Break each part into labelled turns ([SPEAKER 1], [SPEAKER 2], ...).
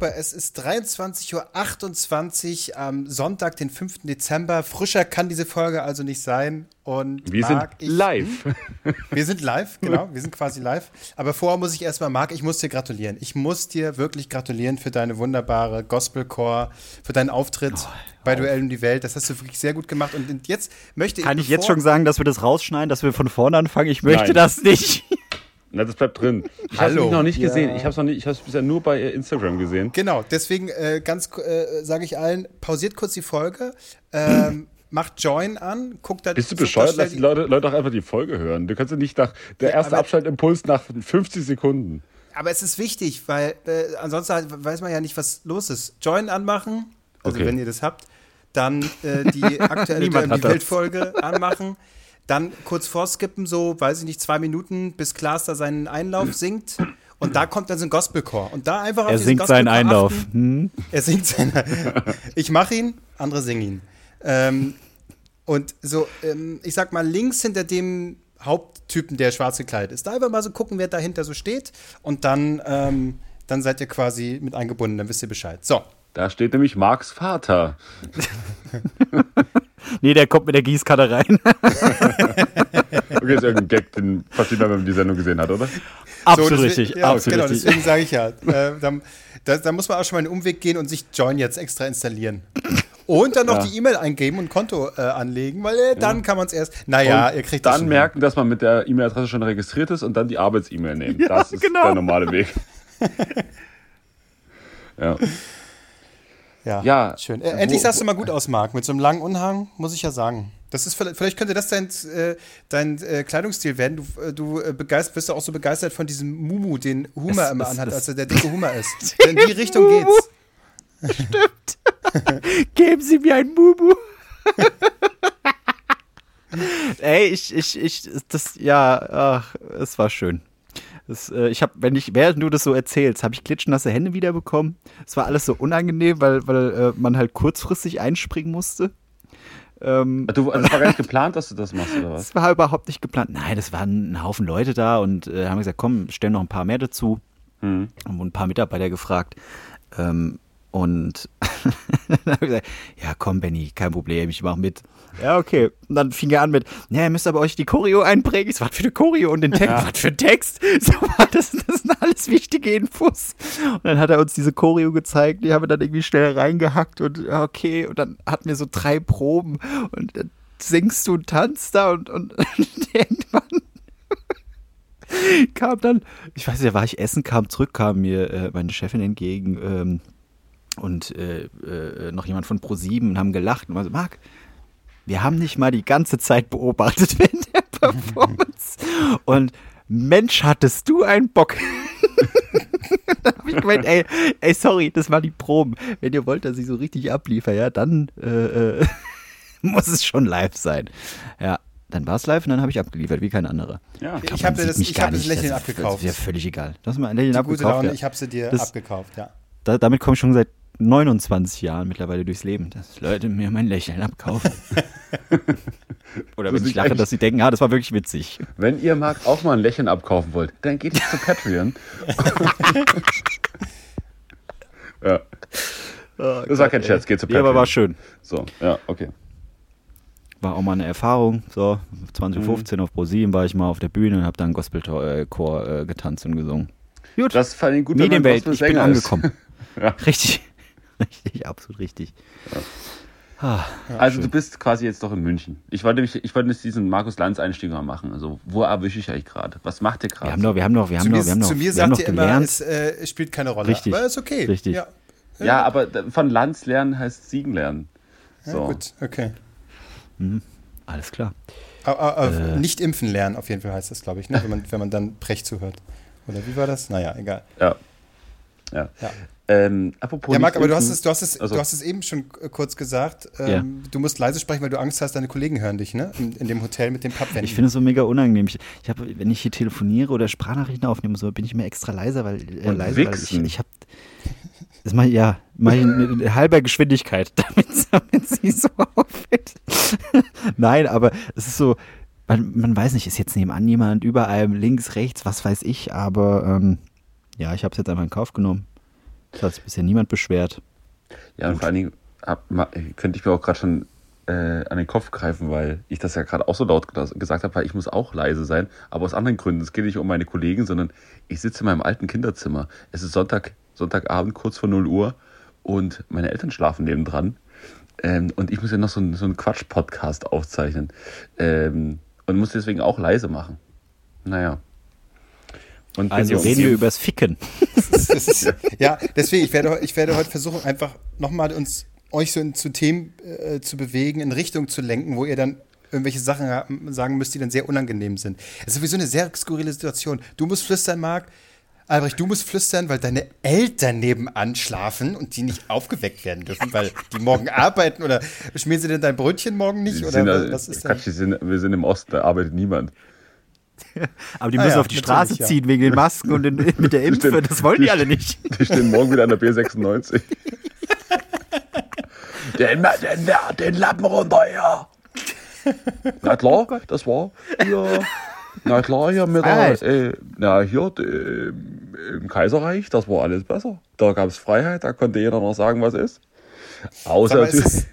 [SPEAKER 1] Super.
[SPEAKER 2] Es ist 23.28 Uhr am Sonntag, den 5. Dezember. Frischer kann diese Folge also nicht sein. Und
[SPEAKER 3] Wir sind
[SPEAKER 2] ich-
[SPEAKER 3] live.
[SPEAKER 2] Wir sind live, genau. Wir sind quasi live. Aber vorher muss ich erstmal, Marc, ich muss dir gratulieren. Ich muss dir wirklich gratulieren für deine wunderbare Gospelcore, für deinen Auftritt
[SPEAKER 3] Oh,
[SPEAKER 2] bei Duell um die Welt. Das hast du wirklich sehr gut gemacht. Und jetzt möchte
[SPEAKER 4] Kann
[SPEAKER 2] ich.
[SPEAKER 4] ich jetzt schon sagen, dass wir das rausschneiden, dass wir von vorne anfangen? Ich möchte
[SPEAKER 3] Nein.
[SPEAKER 4] das nicht.
[SPEAKER 3] Na, das bleibt drin. Ich habe es noch nicht gesehen. Ich habe es noch nicht. Ich habe es bisher nur bei äh, Instagram gesehen.
[SPEAKER 2] Genau, deswegen äh, ganz äh, sage ich allen, pausiert kurz die Folge, ähm, macht Join an, guckt da
[SPEAKER 3] Bist du bescheuert? Lass die Leute, Leute auch einfach die Folge hören. Du kannst ja nicht nach der erste
[SPEAKER 2] aber-
[SPEAKER 3] Abschaltimpuls nach 50 Sekunden.
[SPEAKER 2] Aber es ist wichtig, weil äh, ansonsten weiß man ja nicht, was los ist. Join anmachen, also
[SPEAKER 3] Okay.
[SPEAKER 2] wenn ihr das habt, dann äh, die aktuelle die
[SPEAKER 4] hat das.
[SPEAKER 2] Weltfolge anmachen, dann kurz vorskippen, so, weiß ich nicht, zwei Minuten, bis Klaas da seinen Einlauf singt. Und da kommt dann so ein Gospelchor. Und da einfach auf
[SPEAKER 4] Er singt seinen Einlauf. Hm?
[SPEAKER 2] Er singt seinen. ich mache ihn, andere singen ihn. Ähm, und so, ähm, ich sag mal, links hinter dem Haupttypen, der schwarz gekleidet ist, da einfach mal so gucken, wer dahinter so steht. Und dann, ähm, dann seid ihr quasi mit eingebunden, dann wisst ihr Bescheid. So.
[SPEAKER 3] Da steht nämlich Marks Vater.
[SPEAKER 4] Nee, der kommt mit der Gießkanne rein.
[SPEAKER 3] Okay, ist irgendein Gag, den versteht man, wenn man die Sendung gesehen hat, oder?
[SPEAKER 4] Absolut
[SPEAKER 2] so,
[SPEAKER 4] richtig.
[SPEAKER 2] Ja,
[SPEAKER 4] absolut
[SPEAKER 2] genau,
[SPEAKER 4] richtig.
[SPEAKER 2] deswegen sage ich ja. Äh, da, da, da muss man auch schon mal einen Umweg gehen und sich Join jetzt extra installieren. Und dann noch
[SPEAKER 3] Ja.
[SPEAKER 2] die E-Mail eingeben und Konto äh, anlegen, weil äh, dann kann man es erst. Naja,
[SPEAKER 3] Und
[SPEAKER 2] ihr kriegt das
[SPEAKER 3] dann merken, dass man mit der E-Mail-Adresse schon registriert ist und dann die Arbeits-E-Mail nehmen. das ist
[SPEAKER 4] genau.
[SPEAKER 3] der normale Weg. ja.
[SPEAKER 2] Ja,
[SPEAKER 3] Ja,
[SPEAKER 2] schön. Äh, endlich sahst du mal gut aus, Marc. Mit so einem langen Umhang, muss ich ja sagen. Das ist vielleicht, vielleicht könnte das dein, äh, dein äh, Kleidungsstil werden. Du, äh, du äh, begeist, bist ja auch so begeistert von diesem Mumu, den Hummer
[SPEAKER 4] Es-
[SPEAKER 2] immer
[SPEAKER 4] es-
[SPEAKER 2] anhat,
[SPEAKER 4] es-
[SPEAKER 2] als er der dicke Hummer ist. In die Richtung geht's.
[SPEAKER 4] Geben Sie mir ein Mumu. Ey, ich, ich, ich, das, ja, ach, es war schön. Das, äh, ich habe, wenn ich, während du das so erzählst, habe ich klitschnasse Hände wiederbekommen. Es war alles so unangenehm, weil, weil äh, man halt kurzfristig einspringen musste. Ähm,
[SPEAKER 3] Du, also das war gar nicht geplant, dass du das machst, oder was?
[SPEAKER 4] das war überhaupt nicht geplant. Nein, das waren ein Haufen Leute da und äh, haben gesagt, komm, stellen noch ein paar mehr dazu.
[SPEAKER 3] Hm.
[SPEAKER 4] Haben ein paar Mitarbeiter gefragt. Ähm, und dann habe ich gesagt, ja komm Benny, kein Problem, ich mach mit. Ja, okay. Und dann fing er an mit, ja, ihr müsst aber euch die Choreo einprägen. Ich was für eine Choreo und den Text, was für ein Text? So, das, das sind alles wichtige Infos. Und dann hat er uns diese Choreo gezeigt, die haben wir dann irgendwie schnell reingehackt und ja, okay. Und dann hatten wir so drei Proben und dann singst du und tanzt da und, und, irgendwann kam dann, ich weiß nicht, da war ich essen, kam zurück, kam mir äh, meine Chefin entgegen ähm, und äh, äh, noch jemand von Pro7 und haben gelacht und war so, Marc, wir haben nicht mal die ganze Zeit beobachtet während der Performance. Und Mensch, hattest du einen Bock. da habe ich gemeint, ey, ey, sorry, das waren die Proben. Wenn ihr wollt, dass ich so richtig abliefer, ja, dann äh, äh, muss es schon live sein. Ja, dann war es live und dann habe ich abgeliefert, wie kein anderer.
[SPEAKER 3] Ja.
[SPEAKER 2] Ich
[SPEAKER 4] Man
[SPEAKER 2] habe das, ich hab das. Lächeln
[SPEAKER 4] Das
[SPEAKER 2] abgekauft.
[SPEAKER 4] Das ist ja völlig egal. Du hast mal ein Lächeln
[SPEAKER 2] Die gute
[SPEAKER 4] abgekauft.
[SPEAKER 2] Laune,
[SPEAKER 4] ja.
[SPEAKER 2] ich habe sie dir
[SPEAKER 4] Das-
[SPEAKER 2] abgekauft, ja.
[SPEAKER 4] Da, damit komme ich schon seit 29 Jahren mittlerweile durchs Leben, dass Leute mir mein Lächeln abkaufen. Oder wenn ich lache, dass sie denken, ah, das war wirklich witzig.
[SPEAKER 3] Wenn ihr Marc auch mal ein Lächeln abkaufen wollt, dann geht jetzt zu Patreon. ja, das war kein Scherz, geht zu
[SPEAKER 4] Ja,
[SPEAKER 3] Patreon.
[SPEAKER 4] aber war schön.
[SPEAKER 3] So, ja, okay.
[SPEAKER 4] War auch mal eine Erfahrung. So, 2015
[SPEAKER 3] Mhm.
[SPEAKER 4] auf ProSieben war ich mal auf der Bühne und habe dann Gospelchor äh, getanzt und gesungen. Gut,
[SPEAKER 3] Das fand ich gut, wenn man
[SPEAKER 4] Medienwelt, ich bin angekommen.
[SPEAKER 3] Ja.
[SPEAKER 4] Richtig, richtig, absolut richtig. Ah,
[SPEAKER 3] Also
[SPEAKER 4] schön.
[SPEAKER 3] du bist quasi jetzt doch in München. Ich wollte, mich, ich wollte jetzt diesen Markus Lanz Einstieg mal machen. Also wo erwische ich euch gerade? Was macht ihr
[SPEAKER 4] wir
[SPEAKER 3] gerade?
[SPEAKER 4] haben doch, wir haben doch, wir
[SPEAKER 2] Zu
[SPEAKER 4] haben
[SPEAKER 2] mir,
[SPEAKER 4] doch, wir haben doch,
[SPEAKER 2] zu mir
[SPEAKER 4] wir
[SPEAKER 2] sagt ihr immer,
[SPEAKER 4] gelernt.
[SPEAKER 2] es äh, spielt keine Rolle.
[SPEAKER 4] Richtig.
[SPEAKER 2] Aber ist okay.
[SPEAKER 4] Richtig.
[SPEAKER 2] Ja,
[SPEAKER 3] ja, aber von Lanz lernen heißt Siegen lernen.
[SPEAKER 2] ja
[SPEAKER 3] So.
[SPEAKER 2] gut, okay.
[SPEAKER 4] Alles klar.
[SPEAKER 2] Aber, aber
[SPEAKER 4] Äh.
[SPEAKER 2] Nicht impfen lernen, auf jeden Fall heißt das, glaube ich, ne? wenn, man, wenn man dann Brecht zuhört. Oder wie war das? Naja, egal.
[SPEAKER 3] Ja. Ja.
[SPEAKER 2] Ja.
[SPEAKER 3] Ähm, apropos
[SPEAKER 2] Ja, Marc, aber du hast, es, du, hast es,
[SPEAKER 3] Also-
[SPEAKER 2] du hast es eben schon kurz gesagt. Ähm, Du musst leise sprechen, weil du Angst hast, deine Kollegen hören dich, ne? In, in dem Hotel mit den Pappwänden.
[SPEAKER 4] Ich finde es so mega unangenehm. Ich, ich habe, wenn ich hier telefoniere oder Sprachnachrichten aufnehme, so bin ich immer extra leiser, weil äh,
[SPEAKER 3] Und
[SPEAKER 4] leise, weil ich, ich habe das mache ich ja, mache ich in, halber Geschwindigkeit, damit, damit sie so auffällt. Nein, aber es ist so
[SPEAKER 5] man, man weiß nicht, ist jetzt nebenan jemand, überall links, rechts, was weiß ich, aber ähm, ja, ich habe es jetzt einfach in Kauf genommen. Es hat sich bisher niemand beschwert.
[SPEAKER 3] Ja, und vor allen Dingen hab, könnte ich mir auch gerade schon äh, an den Kopf greifen, weil ich das ja gerade auch so laut gesagt habe, weil ich muss auch leise sein, aber aus anderen Gründen. Es geht nicht um meine Kollegen, sondern ich sitze in meinem alten Kinderzimmer. Es ist Sonntag, Sonntagabend, kurz vor 0 Uhr und meine Eltern schlafen nebendran. Ähm, und ich muss ja noch so, so einen Quatsch-Podcast aufzeichnen. Ähm, und muss deswegen auch leise machen. Naja.
[SPEAKER 5] Und also reden wir übers Ficken.
[SPEAKER 2] Ist, ja, deswegen, ich werde, ich werde heute versuchen, einfach nochmal uns euch so in, zu Themen äh, zu bewegen, in Richtung zu lenken, wo ihr dann irgendwelche Sachen sagen müsst, die dann sehr unangenehm sind. Es ist sowieso eine sehr skurrile Situation. Du musst flüstern, Marc. Albrecht, du musst flüstern, weil deine Eltern nebenan schlafen und die nicht aufgeweckt werden dürfen, weil die morgen arbeiten oder schmieren sie denn dein Brötchen morgen nicht? Oder
[SPEAKER 3] sind, was ist Quatsch, sind, wir sind im Osten, da arbeitet niemand.
[SPEAKER 5] Aber die müssen ah ja, auf die Straße ja. ziehen wegen den Masken und den, mit der Impfe. das wollen die, die alle nicht.
[SPEAKER 3] Die stehen morgen wieder an der B96. den, den, den Lappen runter, ja. Na klar, oh das war hier. Na klar, hier mit der, äh, na hier äh, im Kaiserreich, das war alles besser. Da gab es Freiheit, da konnte jeder noch sagen, was ist. Außer
[SPEAKER 2] ist, das,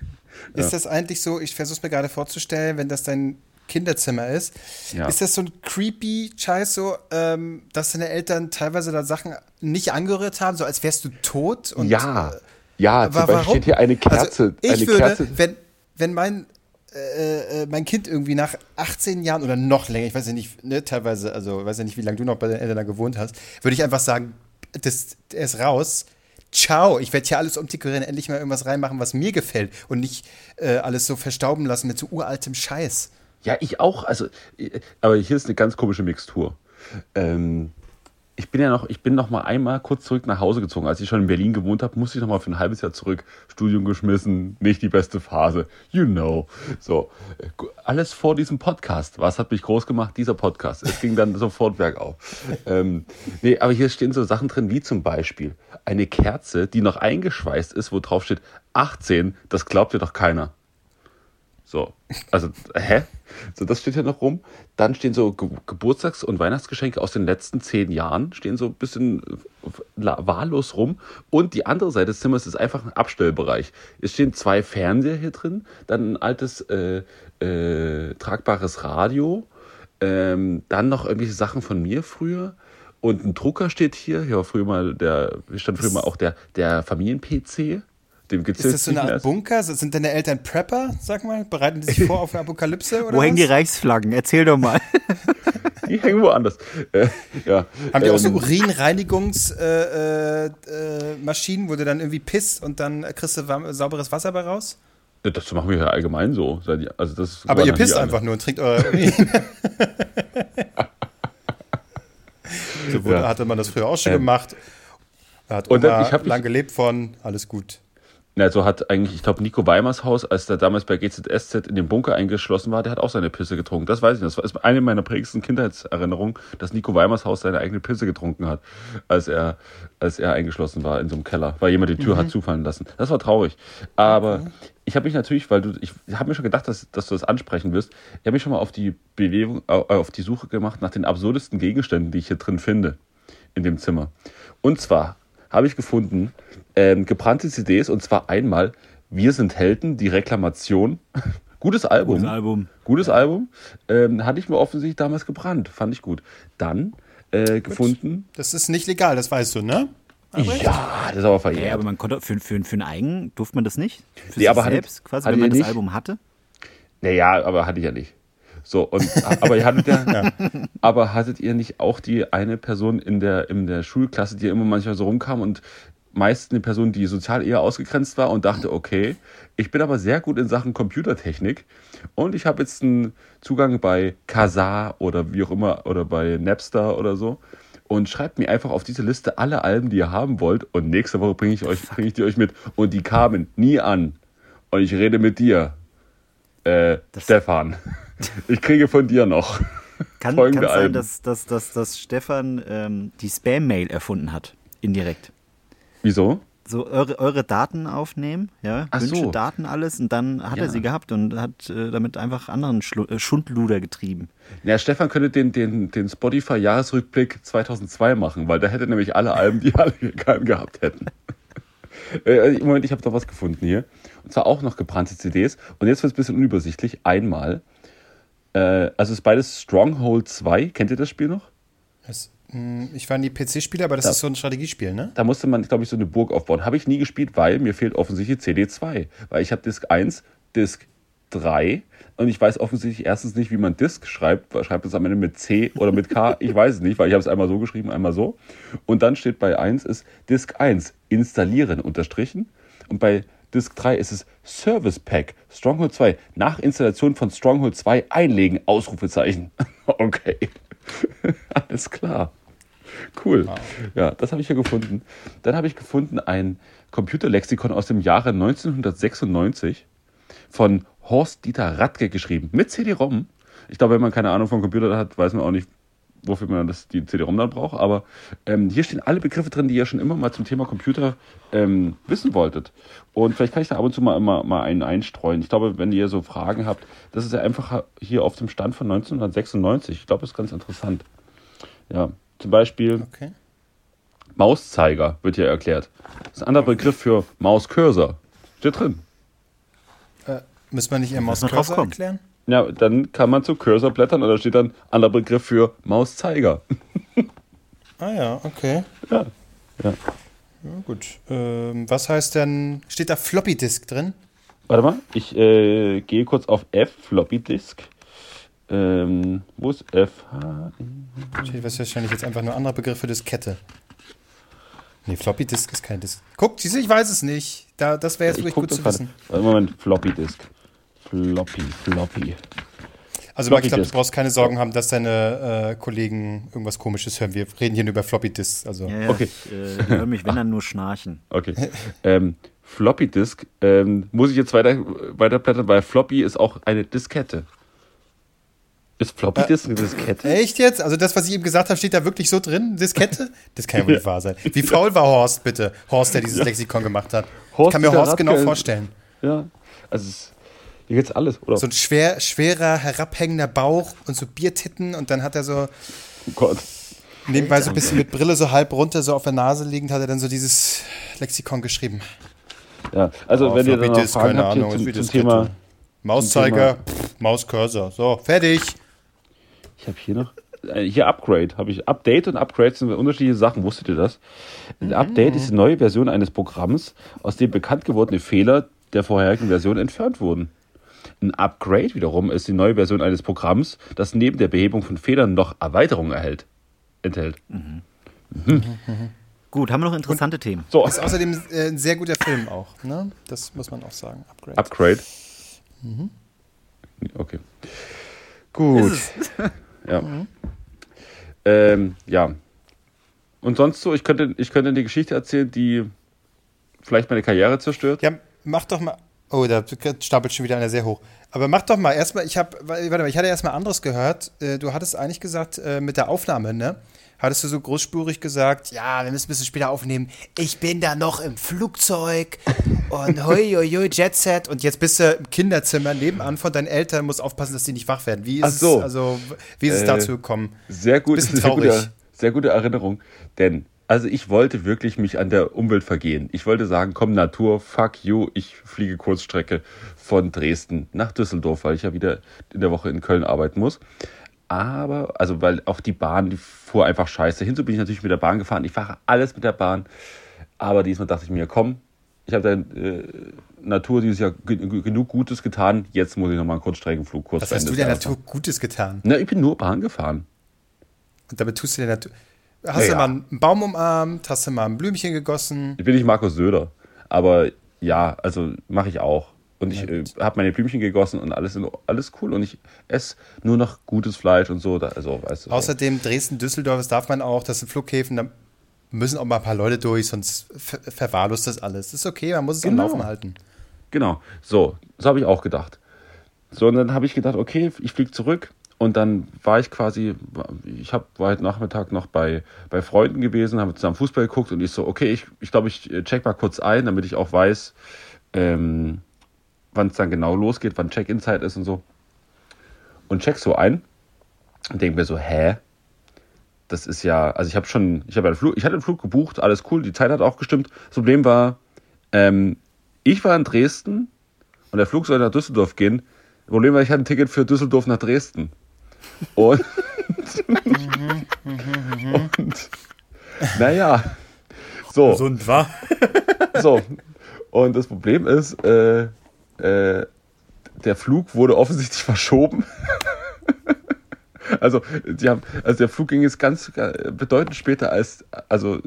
[SPEAKER 2] ja. ist das eigentlich so, ich versuche es mir gerade vorzustellen, wenn das dein Kinderzimmer ist, ja. ist das so ein creepy Scheiß so, ähm, dass deine Eltern teilweise da Sachen nicht angerührt haben, so als wärst du tot? Und,
[SPEAKER 3] ja. Äh, ja, zum Beispiel steht hier eine Kerze. Also
[SPEAKER 2] ich
[SPEAKER 3] eine
[SPEAKER 2] würde, Kerze. Wenn, wenn mein, äh, äh, mein Kind irgendwie nach 18 Jahren oder noch länger, ich weiß ja nicht, ne, teilweise, also weiß ja nicht, wie lange du noch bei den Eltern da gewohnt hast, würde ich einfach sagen, das, der ist raus. Ciao, ich werde hier alles umdekorieren, endlich mal irgendwas reinmachen, was mir gefällt und nicht äh, alles so verstauben lassen mit so uraltem Scheiß.
[SPEAKER 3] Ja, ich auch. Also, äh, aber hier ist eine ganz komische Mixtur. Ähm, ich bin ja noch, ich bin noch mal einmal kurz zurück nach Hause gezogen. Als ich schon in Berlin gewohnt habe, musste ich noch mal für ein halbes Jahr zurück. Studium geschmissen, nicht die beste Phase. You know. So. Alles vor diesem Podcast. Was hat mich groß gemacht? Dieser Podcast. Es ging dann sofort bergauf. ähm, nee, aber hier stehen so Sachen drin, wie zum Beispiel eine Kerze, die noch eingeschweißt ist, wo drauf steht 18. Das glaubt dir doch keiner. So, also, hä? So, das steht ja noch rum. Dann stehen so Ge Geburtstags- und Weihnachtsgeschenke aus den letzten zehn Jahren, stehen so ein bisschen äh, wahllos rum. Und die andere Seite des Zimmers ist einfach ein Abstellbereich. Es stehen zwei Fernseher hier drin, dann ein altes äh, äh, tragbares Radio, ähm, dann noch irgendwelche Sachen von mir früher. Und ein Drucker steht hier. Hier war früher mal der, stand früher mal auch der, der Familien-PC.
[SPEAKER 2] Dem gibt's ist das so eine Art Bunker? Sind deine Eltern Prepper, sag mal? Bereiten die sich vor auf eine Apokalypse?
[SPEAKER 5] Oder Wo was? hängen die Reichsflaggen? Erzähl doch mal.
[SPEAKER 3] die hängen woanders. Äh, ja.
[SPEAKER 2] Haben die ähm, auch so ähm, Urinreinigungsmaschinen, äh, äh, wo du dann irgendwie pisst und dann kriegst du sauberes Wasser bei raus?
[SPEAKER 3] Das machen wir ja allgemein so. Also das
[SPEAKER 2] Aber ihr pisst einfach nur und trinkt euer Urin. so wurde, ja. hatte man das früher auch schon ähm, gemacht. Hat und dann, ich lang gelebt von, alles gut.
[SPEAKER 3] Ja, so hat eigentlich, ich glaube, Nico Weimers Haus, als der damals bei GZSZ in dem Bunker eingeschlossen war, der hat auch seine Pisse getrunken. Das weiß ich nicht. Das ist eine meiner prägendsten Kindheitserinnerungen, dass Nico Weimers Haus seine eigene Pisse getrunken hat, als er, als er eingeschlossen war in so einem Keller, weil jemand die Tür mhm. hat zufallen lassen. Das war traurig. Aber okay. ich habe mich natürlich, weil du, ich habe mir schon gedacht, dass, dass du das ansprechen wirst, ich habe mich schon mal auf die Bewegung, auf die Suche gemacht nach den absurdesten Gegenständen, die ich hier drin finde, in dem Zimmer. Und zwar habe ich gefunden ähm, gebrannte CDs und zwar einmal Wir sind Helden, die Reklamation. Gutes Album.
[SPEAKER 5] Gutes Album.
[SPEAKER 3] Gutes Album. Ähm, hatte ich mir offensichtlich damals gebrannt. Fand ich gut. Dann äh, gefunden.
[SPEAKER 2] Das ist nicht legal, das weißt du, ne?
[SPEAKER 3] Albrecht? Ja, das ist aber verjährt. Ja,
[SPEAKER 5] aber man konnte für, für, für ein Eigen durfte man das nicht?
[SPEAKER 3] Für nee, aber selbst,
[SPEAKER 5] hatte, quasi, hatte wenn man das nicht? Album hatte?
[SPEAKER 3] Naja, aber hatte ich ja nicht. So, und, aber, ihr hattet ja, ja, aber hattet ihr nicht auch die eine Person in der, in der Schulklasse, die immer manchmal so rumkam und meist eine Person, die sozial eher ausgegrenzt war und dachte, okay, ich bin aber sehr gut in Sachen Computertechnik und ich habe jetzt einen Zugang bei Kazaa oder wie auch immer oder bei Napster oder so und schreibt mir einfach auf diese Liste alle Alben, die ihr haben wollt und nächste Woche bringe ich euch bringe ich die euch mit und die kamen nie an und ich rede mit dir, äh, Stefan. Ich kriege von dir noch.
[SPEAKER 5] Kann, kann sein, dass, dass, dass, dass Stefan ähm, die Spam-Mail erfunden hat, indirekt.
[SPEAKER 3] Wieso?
[SPEAKER 5] so eure, eure Daten aufnehmen, ja,
[SPEAKER 3] Ach
[SPEAKER 5] Wünsche,
[SPEAKER 3] so.
[SPEAKER 5] Daten, alles und dann hat
[SPEAKER 3] Ja.
[SPEAKER 5] er sie gehabt und hat äh, damit einfach anderen Schlu äh, Schundluder getrieben.
[SPEAKER 3] Ja, Stefan könnte den, den, den Spotify-Jahresrückblick 2002 machen, weil da hätte nämlich alle Alben, die alle keinen gehabt hätten. Äh, Moment, ich habe doch was gefunden hier. Und zwar auch noch gebrannte CDs. Und jetzt wird es ein bisschen unübersichtlich. Einmal. Äh, also es ist beides Stronghold 2. Kennt ihr das Spiel noch?
[SPEAKER 2] Mh, ich war nie PC-Spieler, aber das
[SPEAKER 3] Ja.
[SPEAKER 2] ist so ein Strategiespiel, ne?
[SPEAKER 3] Da musste man, glaube ich, so eine Burg aufbauen. Habe ich nie gespielt, weil mir fehlt offensichtlich CD2. Weil ich habe Disk 1, Disk 3 und ich weiß offensichtlich erstens nicht, wie man Disk schreibt. Schreibt es am Ende mit C oder mit K? Ich weiß es nicht, weil ich habe es einmal so geschrieben, einmal so. Und dann steht bei 1 ist Disk 1 installieren unterstrichen und bei Disk 3 ist es Service Pack Stronghold 2 nach Installation von Stronghold 2 einlegen Ausrufezeichen. Okay. Alles klar. Cool. Ja, das habe ich hier gefunden. Dann habe ich gefunden ein Computerlexikon aus dem Jahre 1996 von Horst Dieter Radke geschrieben mit CD-ROM. Ich glaube, wenn man keine Ahnung vom Computer hat, weiß man auch nicht, wofür man das, die CD-ROM dann braucht. Aber ähm, hier stehen alle Begriffe drin, die ihr schon immer mal zum Thema Computer ähm, wissen wolltet. Und vielleicht kann ich da ab und zu mal, mal, mal einen einstreuen. Ich glaube, wenn ihr so Fragen habt, das ist ja einfach hier auf dem Stand von 1996. Ich glaube, das ist ganz interessant. Ja, zum Beispiel
[SPEAKER 2] Okay.
[SPEAKER 3] Mauszeiger wird hier erklärt. Das ist ein anderer Begriff für Mauscursor. Steht drin.
[SPEAKER 2] Äh, müssen wir nicht eher
[SPEAKER 5] Muss man
[SPEAKER 2] Maus-Cursor erklären?
[SPEAKER 3] Ja, dann kann man zu Cursor blättern und da steht dann anderer Begriff für Mauszeiger.
[SPEAKER 2] Ah ja, okay.
[SPEAKER 3] Ja. ja.
[SPEAKER 2] Ja, gut. Ähm, was heißt denn, steht da Floppy Disk drin?
[SPEAKER 3] Warte mal, ich äh, gehe kurz auf F, Floppy Disk. Ähm, wo ist F?
[SPEAKER 2] Steht wahrscheinlich jetzt einfach nur anderer Begriff für Diskette. Nee, Floppy Disk ist kein Disk. Guck, ich weiß es nicht. Da, das wäre jetzt
[SPEAKER 3] ich
[SPEAKER 2] wirklich gut zu wissen.
[SPEAKER 3] Warte, Moment, Floppy Disk. Floppy, Floppy.
[SPEAKER 2] Also, Marc, ich glaube, du
[SPEAKER 3] Disk.
[SPEAKER 2] brauchst keine Sorgen haben, dass deine äh, Kollegen irgendwas Komisches hören. Wir reden hier nur über Floppy Disks. Also,
[SPEAKER 5] Ja, ja,
[SPEAKER 3] Okay.
[SPEAKER 5] ich, äh, die hören mich, wenn dann nur schnarchen.
[SPEAKER 3] Okay. ähm, Floppy Disk ähm, muss ich jetzt weiter, weiter blättern, weil Floppy ist auch eine Diskette. Ist Floppy Disk eine Diskette?
[SPEAKER 2] Echt jetzt? Also, das, was ich eben gesagt habe, steht da wirklich so drin? Diskette? Das kann ja wohl nicht wahr sein. Wie faul war Horst, bitte? Horst, der dieses Lexikon gemacht hat. ich
[SPEAKER 3] Horst
[SPEAKER 2] kann mir Horst genau vorstellen.
[SPEAKER 3] Ja. Also es, hier geht's alles, oder?
[SPEAKER 2] So ein schwer, schwerer, herabhängender Bauch und so Biertitten und dann hat er so
[SPEAKER 3] oh Gott.
[SPEAKER 2] nebenbei so ein bisschen mit Brille so halb runter, so auf der Nase liegend, hat er dann so dieses Lexikon geschrieben.
[SPEAKER 3] Ja, also
[SPEAKER 2] Oh,
[SPEAKER 3] wenn ihr dann noch Fragen
[SPEAKER 2] keine
[SPEAKER 3] habt
[SPEAKER 2] Ahnung,
[SPEAKER 3] zum, zum. Thema,
[SPEAKER 2] Mauszeiger, Mauscursor. So, fertig.
[SPEAKER 3] ich habe hier noch, äh, hier Upgrade, habe ich Update und Upgrade sind unterschiedliche Sachen, wusstet ihr das? Ein Update ist die neue Version eines Programms, aus dem bekannt gewordene Fehler der vorherigen Version entfernt wurden. Ein Upgrade wiederum ist die neue Version eines Programms, das neben der Behebung von Fehlern noch Erweiterungen erhält, enthält.
[SPEAKER 5] Gut, haben wir noch interessante Themen?
[SPEAKER 3] So,
[SPEAKER 2] Ist außerdem äh, ein sehr guter Film auch. Ne? Das muss man auch sagen. Upgrade.
[SPEAKER 3] Upgrade. Okay. Gut. Ja. Ähm, ja. Und sonst so, ich könnte, ich könnte eine Geschichte erzählen, die vielleicht meine Karriere zerstört.
[SPEAKER 2] Ja, mach doch mal. Oh, da stapelt schon wieder einer sehr hoch. Aber mach doch mal erstmal, ich habe, warte mal, ich hatte erstmal anderes gehört. Äh, Du hattest eigentlich gesagt, äh, mit der Aufnahme, ne? Hattest du so großspurig gesagt, ja, wir müssen ein bisschen später aufnehmen. Ich bin da noch im Flugzeug und hoi, hoi, hoi, Jet Set. Und jetzt bist du im Kinderzimmer nebenan von deinen Eltern, musst aufpassen, dass die nicht wach werden. Wie ist
[SPEAKER 3] Ach so.
[SPEAKER 2] es, also, wie ist es
[SPEAKER 3] Äh,
[SPEAKER 2] dazu gekommen?
[SPEAKER 3] Sehr gut,
[SPEAKER 2] Bisschen
[SPEAKER 3] sehr gute, sehr gute Erinnerung. Denn, also ich wollte wirklich mich an der Umwelt vergehen. Ich wollte sagen, komm Natur, fuck you, ich fliege Kurzstrecke von Dresden nach Düsseldorf, weil ich ja wieder in der Woche in Köln arbeiten muss. Aber, also weil auch die Bahn, die fuhr einfach scheiße. Hinzu bin ich natürlich mit der Bahn gefahren. Ich fahre alles mit der Bahn. Aber diesmal dachte ich mir, komm, ich habe der äh, Natur dieses Jahr ge- ge- genug Gutes getan. Jetzt muss ich nochmal einen Kurzstreckenflugkurs
[SPEAKER 2] Was hast du der Natur Gutes getan?
[SPEAKER 3] Na, ich bin nur Bahn gefahren.
[SPEAKER 2] Und damit tust du der Natur. Hast
[SPEAKER 3] Ja,
[SPEAKER 2] du mal einen Baum umarmt? Hast du mal ein Blümchen gegossen?
[SPEAKER 3] Ich bin nicht Markus Söder, aber ja, also mache ich auch. Und ich äh, habe meine Blümchen gegossen und alles, alles cool. Und ich esse nur noch gutes Fleisch und so. Da, also, weißt du, so.
[SPEAKER 2] Außerdem Dresden, Düsseldorf, das darf man auch, das sind Flughäfen, da müssen auch mal ein paar Leute durch, sonst ver verwahrlost das alles. Das ist okay, man muss es
[SPEAKER 3] Genau.
[SPEAKER 2] am Laufen halten.
[SPEAKER 3] Genau, so, so habe ich auch gedacht. So, und dann habe ich gedacht, okay, ich fliege zurück und dann war ich quasi, ich hab, war heute Nachmittag noch bei, bei Freunden gewesen, haben zusammen Fußball geguckt und ich so, okay, ich, ich glaube, ich check mal kurz ein, damit ich auch weiß, ähm, wann es dann genau losgeht, wann Check-in-Zeit ist und so. Und check so ein und denke mir so, hä? Das ist ja, also ich habe schon, ich habe einen Flug, ich hatte einen Flug gebucht, alles cool, die Zeit hat auch gestimmt. Das Problem war, ähm, ich war in Dresden und der Flug soll nach Düsseldorf gehen. Das Problem war, ich hatte ein Ticket für Düsseldorf nach Dresden. Und, und naja, so.
[SPEAKER 2] Gesund, war.
[SPEAKER 3] So. Und das Problem ist, äh, äh, der Flug wurde offensichtlich verschoben. also, die haben, also der Flug ging jetzt ganz äh, bedeutend später als, also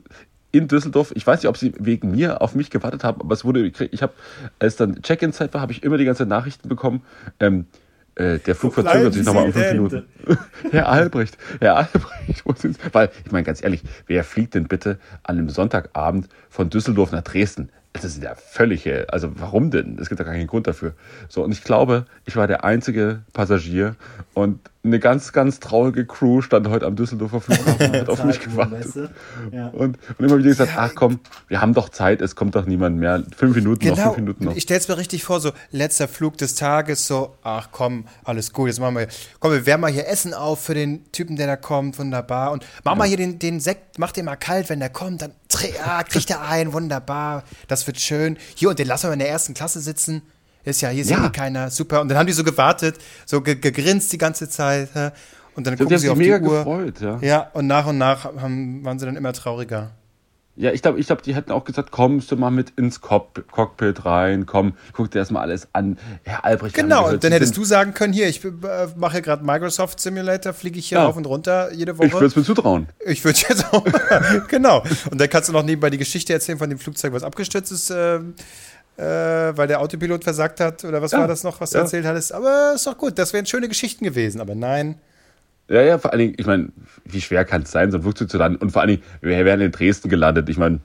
[SPEAKER 3] in Düsseldorf. Ich weiß nicht, ob sie wegen mir auf mich gewartet haben, aber es wurde, ich habe, als dann Check-in-Zeit war, habe ich immer die ganze Nachrichten bekommen. Ähm, äh, der Flug verzögert sich nochmal um fünf Minuten. Herr Albrecht, Herr Albrecht, wo sind Sie? Weil, ich meine, ganz ehrlich, wer fliegt denn bitte an einem Sonntagabend von Düsseldorf nach Dresden? Das ist ja völlig, also warum denn? Es gibt ja gar keinen Grund dafür. So, und ich glaube, ich war der einzige Passagier und eine ganz, ganz traurige Crew stand heute am Düsseldorfer Flughafen und hat auf mich gewartet. Ja. Und, und, immer wieder gesagt, ach komm, wir haben doch Zeit, es kommt doch niemand mehr. Fünf Minuten genau. noch, fünf Minuten noch.
[SPEAKER 2] Ich stell's mir richtig vor, so letzter Flug des Tages, so, ach komm, alles gut, jetzt machen wir, komm, wir wärmen mal hier Essen auf für den Typen, der da kommt, wunderbar. Und mach ja. mal hier den, den Sekt, mach den mal kalt, wenn der kommt, dann ja, kriegt er ein, wunderbar, das wird schön. Hier, und den lassen wir in der ersten Klasse sitzen. Ist ja, hier ist ja, eh keiner, super. Und dann haben die so gewartet, so ge gegrinst die ganze Zeit. Und dann gucken sie auf die Uhr. Gefreut, ja. ja, und nach und nach haben, waren sie dann immer trauriger.
[SPEAKER 3] Ja, ich glaube, ich glaub, die hätten auch gesagt, kommst du mal mit ins Cockpit rein, komm, guck dir das mal alles an. Herr Albrecht.
[SPEAKER 2] Genau, gehört, dann hättest du sagen können, hier, ich äh, mache gerade Microsoft Simulator, fliege ich hier ja. auf und runter jede Woche.
[SPEAKER 3] Ich würde es mir zutrauen.
[SPEAKER 2] Ich würde jetzt auch, genau. Und dann kannst du noch nebenbei die Geschichte erzählen von dem Flugzeug, was abgestürzt ist, äh, äh, weil der Autopilot versagt hat oder was ja. war das noch, was du erzählt hattest. Aber ist doch gut, das wären schöne Geschichten gewesen, aber nein.
[SPEAKER 3] Ja, ja, vor allen Dingen, ich meine, wie schwer kann es sein, so ein Flugzeug zu landen? Und vor allen Dingen, wir wären in Dresden gelandet. Ich meine,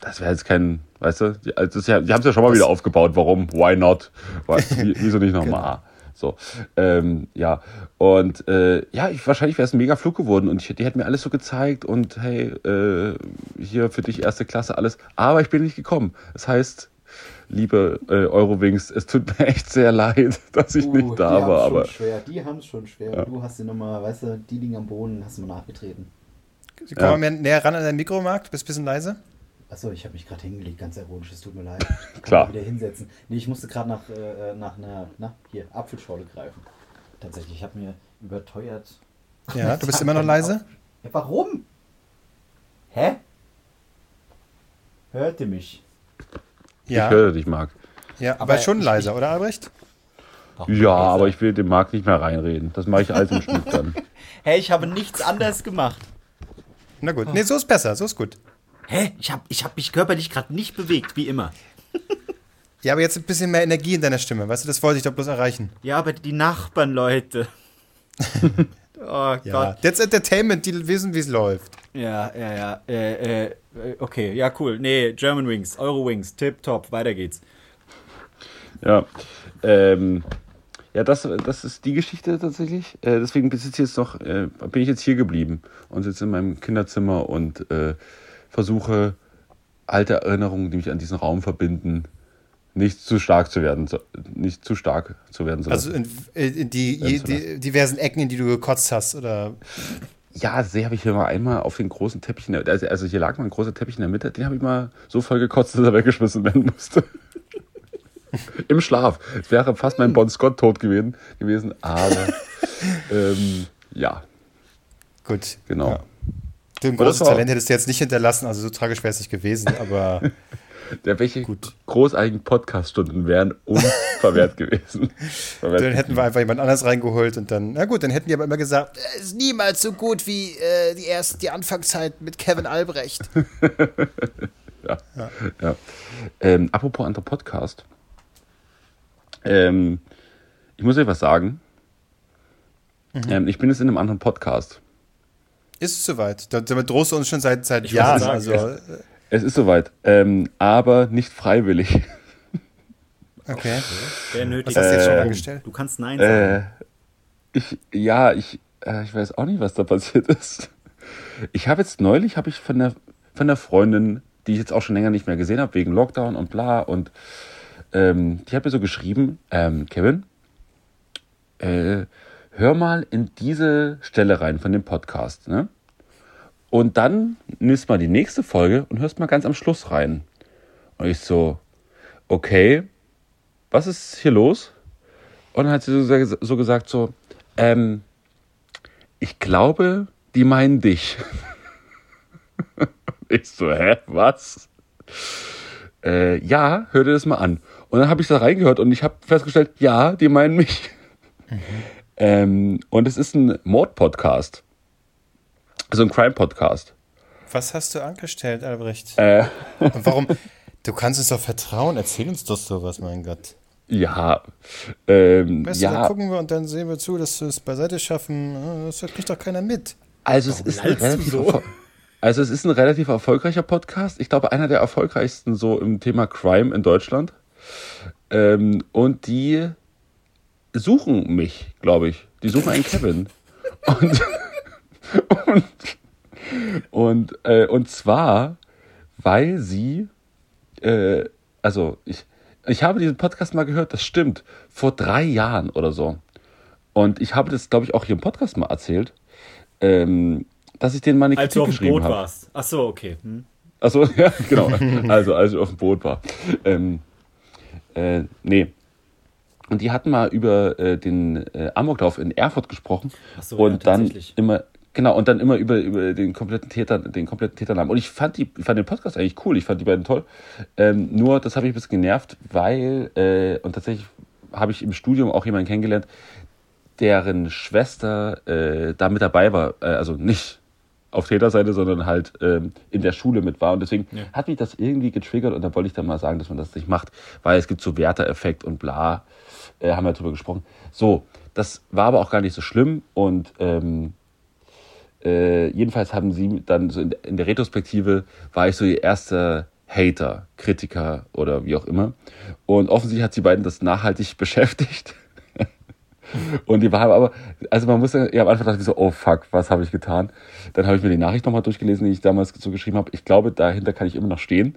[SPEAKER 3] das wäre jetzt kein, weißt du, die, also ja, die haben es ja schon mal das wieder aufgebaut. Warum? Why not? Wieso nicht nochmal? genau. So, ähm, ja. Und äh, ja, ich, wahrscheinlich wäre es ein mega Flug geworden und ich, die hätten mir alles so gezeigt und hey, äh, hier für dich erste Klasse, alles. Aber ich bin nicht gekommen. Das heißt, liebe äh, Eurowings, es tut mir echt sehr leid, dass ich uh, nicht da war. Aber
[SPEAKER 4] schwer. Die haben es schon schwer. Ja. Du hast die nochmal, weißt du, die liegen am Boden, hast du mal nachgetreten.
[SPEAKER 2] Komm ja. mal näher ran an dein Mikro, Marc, du bist ein bisschen leise.
[SPEAKER 4] Achso, ich habe mich gerade hingelegt, ganz ironisch, es tut mir leid. Ich
[SPEAKER 3] Klar.
[SPEAKER 4] wieder hinsetzen. Nee, ich musste gerade nach, äh, nach einer, na, hier, Apfelschorle greifen. Tatsächlich, ich habe mir überteuert.
[SPEAKER 2] Ja, du bist immer noch leise?
[SPEAKER 4] Ja, warum? Hä? Hört ihr mich?
[SPEAKER 3] Ja. Ich höre dich, Marc.
[SPEAKER 2] Ja, aber, aber schon leiser, oder Albrecht?
[SPEAKER 3] Ja, aber ich will dem Marc nicht mehr reinreden. Das mache ich alles im Schnitt dann.
[SPEAKER 4] Hey, ich habe nichts anderes gemacht.
[SPEAKER 2] Na gut. Nee, so ist besser, so ist gut.
[SPEAKER 4] Hä? Ich habe ich hab mich körperlich gerade nicht bewegt, wie immer.
[SPEAKER 2] Ja, aber jetzt ein bisschen mehr Energie in deiner Stimme. Weißt du, das wollte ich doch bloß erreichen.
[SPEAKER 4] Ja, aber die Nachbarn, Leute.
[SPEAKER 2] oh ja. Gott. Jetzt Entertainment, die wissen, wie es läuft.
[SPEAKER 4] Ja, ja, ja. Äh, äh, okay, ja, cool. Nee, German Wings, Euro Wings, tip top, weiter geht's.
[SPEAKER 3] Ja, ähm, ja, das, das ist die Geschichte tatsächlich. Äh, deswegen bin ich jetzt noch, äh, bin ich jetzt hier geblieben und sitze in meinem Kinderzimmer und äh, versuche alte Erinnerungen, die mich an diesen Raum verbinden, nicht zu stark zu werden, nicht zu stark zu werden.
[SPEAKER 2] Also in, in die, die, diversen Ecken, in die du gekotzt hast, oder?
[SPEAKER 3] Ja, sehr habe ich hier mal einmal auf den großen Teppich, der, also, also hier lag mal ein großer Teppich in der Mitte, den habe ich mal so voll gekotzt, dass er weggeschmissen werden musste. Im Schlaf. Es wäre fast mein Bon Scott tot gewesen, gewesen aber ähm, ja.
[SPEAKER 2] Gut.
[SPEAKER 3] Genau. Ja.
[SPEAKER 2] Dem großen Talent hättest du jetzt nicht hinterlassen, also so tragisch wäre es nicht gewesen, aber.
[SPEAKER 3] Der welche Gut. großartigen Podcast-Stunden wären unverwehrt gewesen.
[SPEAKER 2] dann hätten wir einfach jemand anders reingeholt und dann, na gut, dann hätten die aber immer gesagt, es ist niemals so gut wie äh, die erste, die Anfangszeit mit Kevin Albrecht.
[SPEAKER 3] ja. ja. ja. Ähm, apropos anderer Podcast. Ähm, ich muss euch was sagen. Mhm. Ähm, ich bin jetzt in einem anderen Podcast.
[SPEAKER 2] Ist es soweit? Damit drohst du uns schon seit, seit Jahren. Also,
[SPEAKER 3] es, ist soweit. Ähm, aber nicht freiwillig.
[SPEAKER 2] Okay.
[SPEAKER 4] Wer nötig
[SPEAKER 2] Was hast du jetzt schon angestellt?
[SPEAKER 4] Du kannst Nein sagen.
[SPEAKER 3] Ich, ja, ich, äh, ich weiß auch nicht, was da passiert ist. Ich habe jetzt neulich, habe ich von der, von der Freundin, die ich jetzt auch schon länger nicht mehr gesehen habe, wegen Lockdown und bla, und ähm, die hat mir so geschrieben, ähm, Kevin, äh, hör mal in diese Stelle rein von dem Podcast, ne? Und dann nimmst mal die nächste Folge und hörst mal ganz am Schluss rein. Und ich so, okay, was ist hier los? Und dann hat sie so, so gesagt, so, ähm, ich glaube, die meinen dich. ich so, hä, was? Äh, ja, hör dir das mal an. Und dann habe ich da reingehört und ich habe festgestellt, ja, die meinen mich. Mhm. Ähm, und es ist ein Mord-Podcast. Also ein Crime-Podcast.
[SPEAKER 2] Was hast du angestellt, Albrecht? Äh. Und warum? Du kannst uns doch vertrauen. Erzähl uns doch sowas, mein Gott.
[SPEAKER 3] Ja. Ähm,
[SPEAKER 2] weißt
[SPEAKER 3] ja.
[SPEAKER 2] Du, dann gucken wir und dann sehen wir zu, dass wir es beiseite schaffen. Das kriegt doch keiner mit.
[SPEAKER 3] Also es ist ein relativ so? Also es ist ein relativ erfolgreicher Podcast. Ich glaube, einer der erfolgreichsten so im Thema Crime in Deutschland. Ähm, und die suchen mich, glaube ich. Die suchen einen Kevin. Und, und, und, äh, und zwar, weil sie, äh, also ich, ich habe diesen Podcast mal gehört, das stimmt, vor drei Jahren oder so. Und ich habe das, glaube ich, auch hier im Podcast mal erzählt, ähm, dass ich den mal eine
[SPEAKER 4] Als
[SPEAKER 3] Kritik geschrieben habe.
[SPEAKER 4] Als du auf dem Boot warst. Ach so, okay. Hm.
[SPEAKER 3] Ach so, ja, genau. Also, als ich auf dem Boot war. Ähm, äh, nee. Und die hatten mal über äh, den äh, Amoklauf in Erfurt gesprochen. Ach so, und ja, dann immer, genau, und dann immer über, über den kompletten Täter, den kompletten Täternamen. Und ich fand die, fand den Podcast eigentlich cool, ich fand die beiden toll. Ähm, nur, das habe ich ein bisschen genervt, weil, äh, und tatsächlich habe ich im Studium auch jemanden kennengelernt, deren Schwester äh, da mit dabei war, äh, also nicht auf Täterseite, sondern halt ähm, in der Schule mit war. Und deswegen ja. hat mich das irgendwie getriggert und da wollte ich dann mal sagen, dass man das nicht macht, weil es gibt so Werter-Effekt und bla, äh, haben wir darüber gesprochen. So, das war aber auch gar nicht so schlimm und ähm, äh, jedenfalls haben sie dann so in, in der Retrospektive war ich so ihr erster Hater, Kritiker oder wie auch immer. Und offensichtlich hat sie beiden das nachhaltig beschäftigt. Und die war aber, also man muss ja am Anfang dachte ich so, oh fuck, was habe ich getan? Dann habe ich mir die Nachricht nochmal durchgelesen, die ich damals so geschrieben habe. Ich glaube, dahinter kann ich immer noch stehen.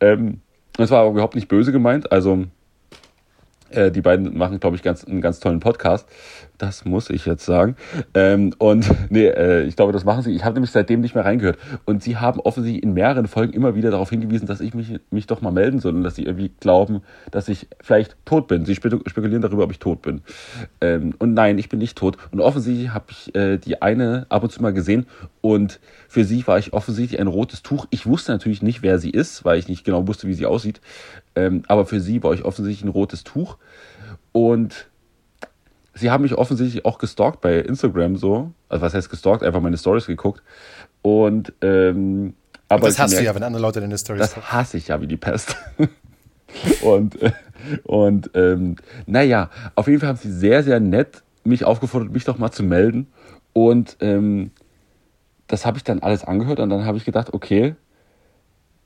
[SPEAKER 3] Ähm, das war aber überhaupt nicht böse gemeint. Also äh, die beiden machen, glaube ich, ganz, einen ganz tollen Podcast. Das muss ich jetzt sagen. Ähm, und nee, äh, ich glaube, das machen sie. Ich habe nämlich seitdem nicht mehr reingehört. Und sie haben offensichtlich in mehreren Folgen immer wieder darauf hingewiesen, dass ich mich, mich doch mal melden soll und dass sie irgendwie glauben, dass ich vielleicht tot bin. Sie spekulieren darüber, ob ich tot bin. Ähm, und nein, ich bin nicht tot. Und offensichtlich habe ich äh, die eine ab und zu mal gesehen. Und für sie war ich offensichtlich ein rotes Tuch. Ich wusste natürlich nicht, wer sie ist, weil ich nicht genau wusste, wie sie aussieht. Ähm, aber für sie war ich offensichtlich ein rotes Tuch. Und sie haben mich offensichtlich auch gestalkt bei Instagram so. Also was heißt gestalkt? Einfach meine Stories geguckt. Und ähm, aber
[SPEAKER 2] das hast du ja, wenn andere Leute deine Stories
[SPEAKER 3] Das gucken. hasse ich ja wie die Pest. und äh, und ähm, naja, auf jeden Fall haben sie sehr, sehr nett mich aufgefordert, mich doch mal zu melden. Und ähm, das habe ich dann alles angehört und dann habe ich gedacht, okay,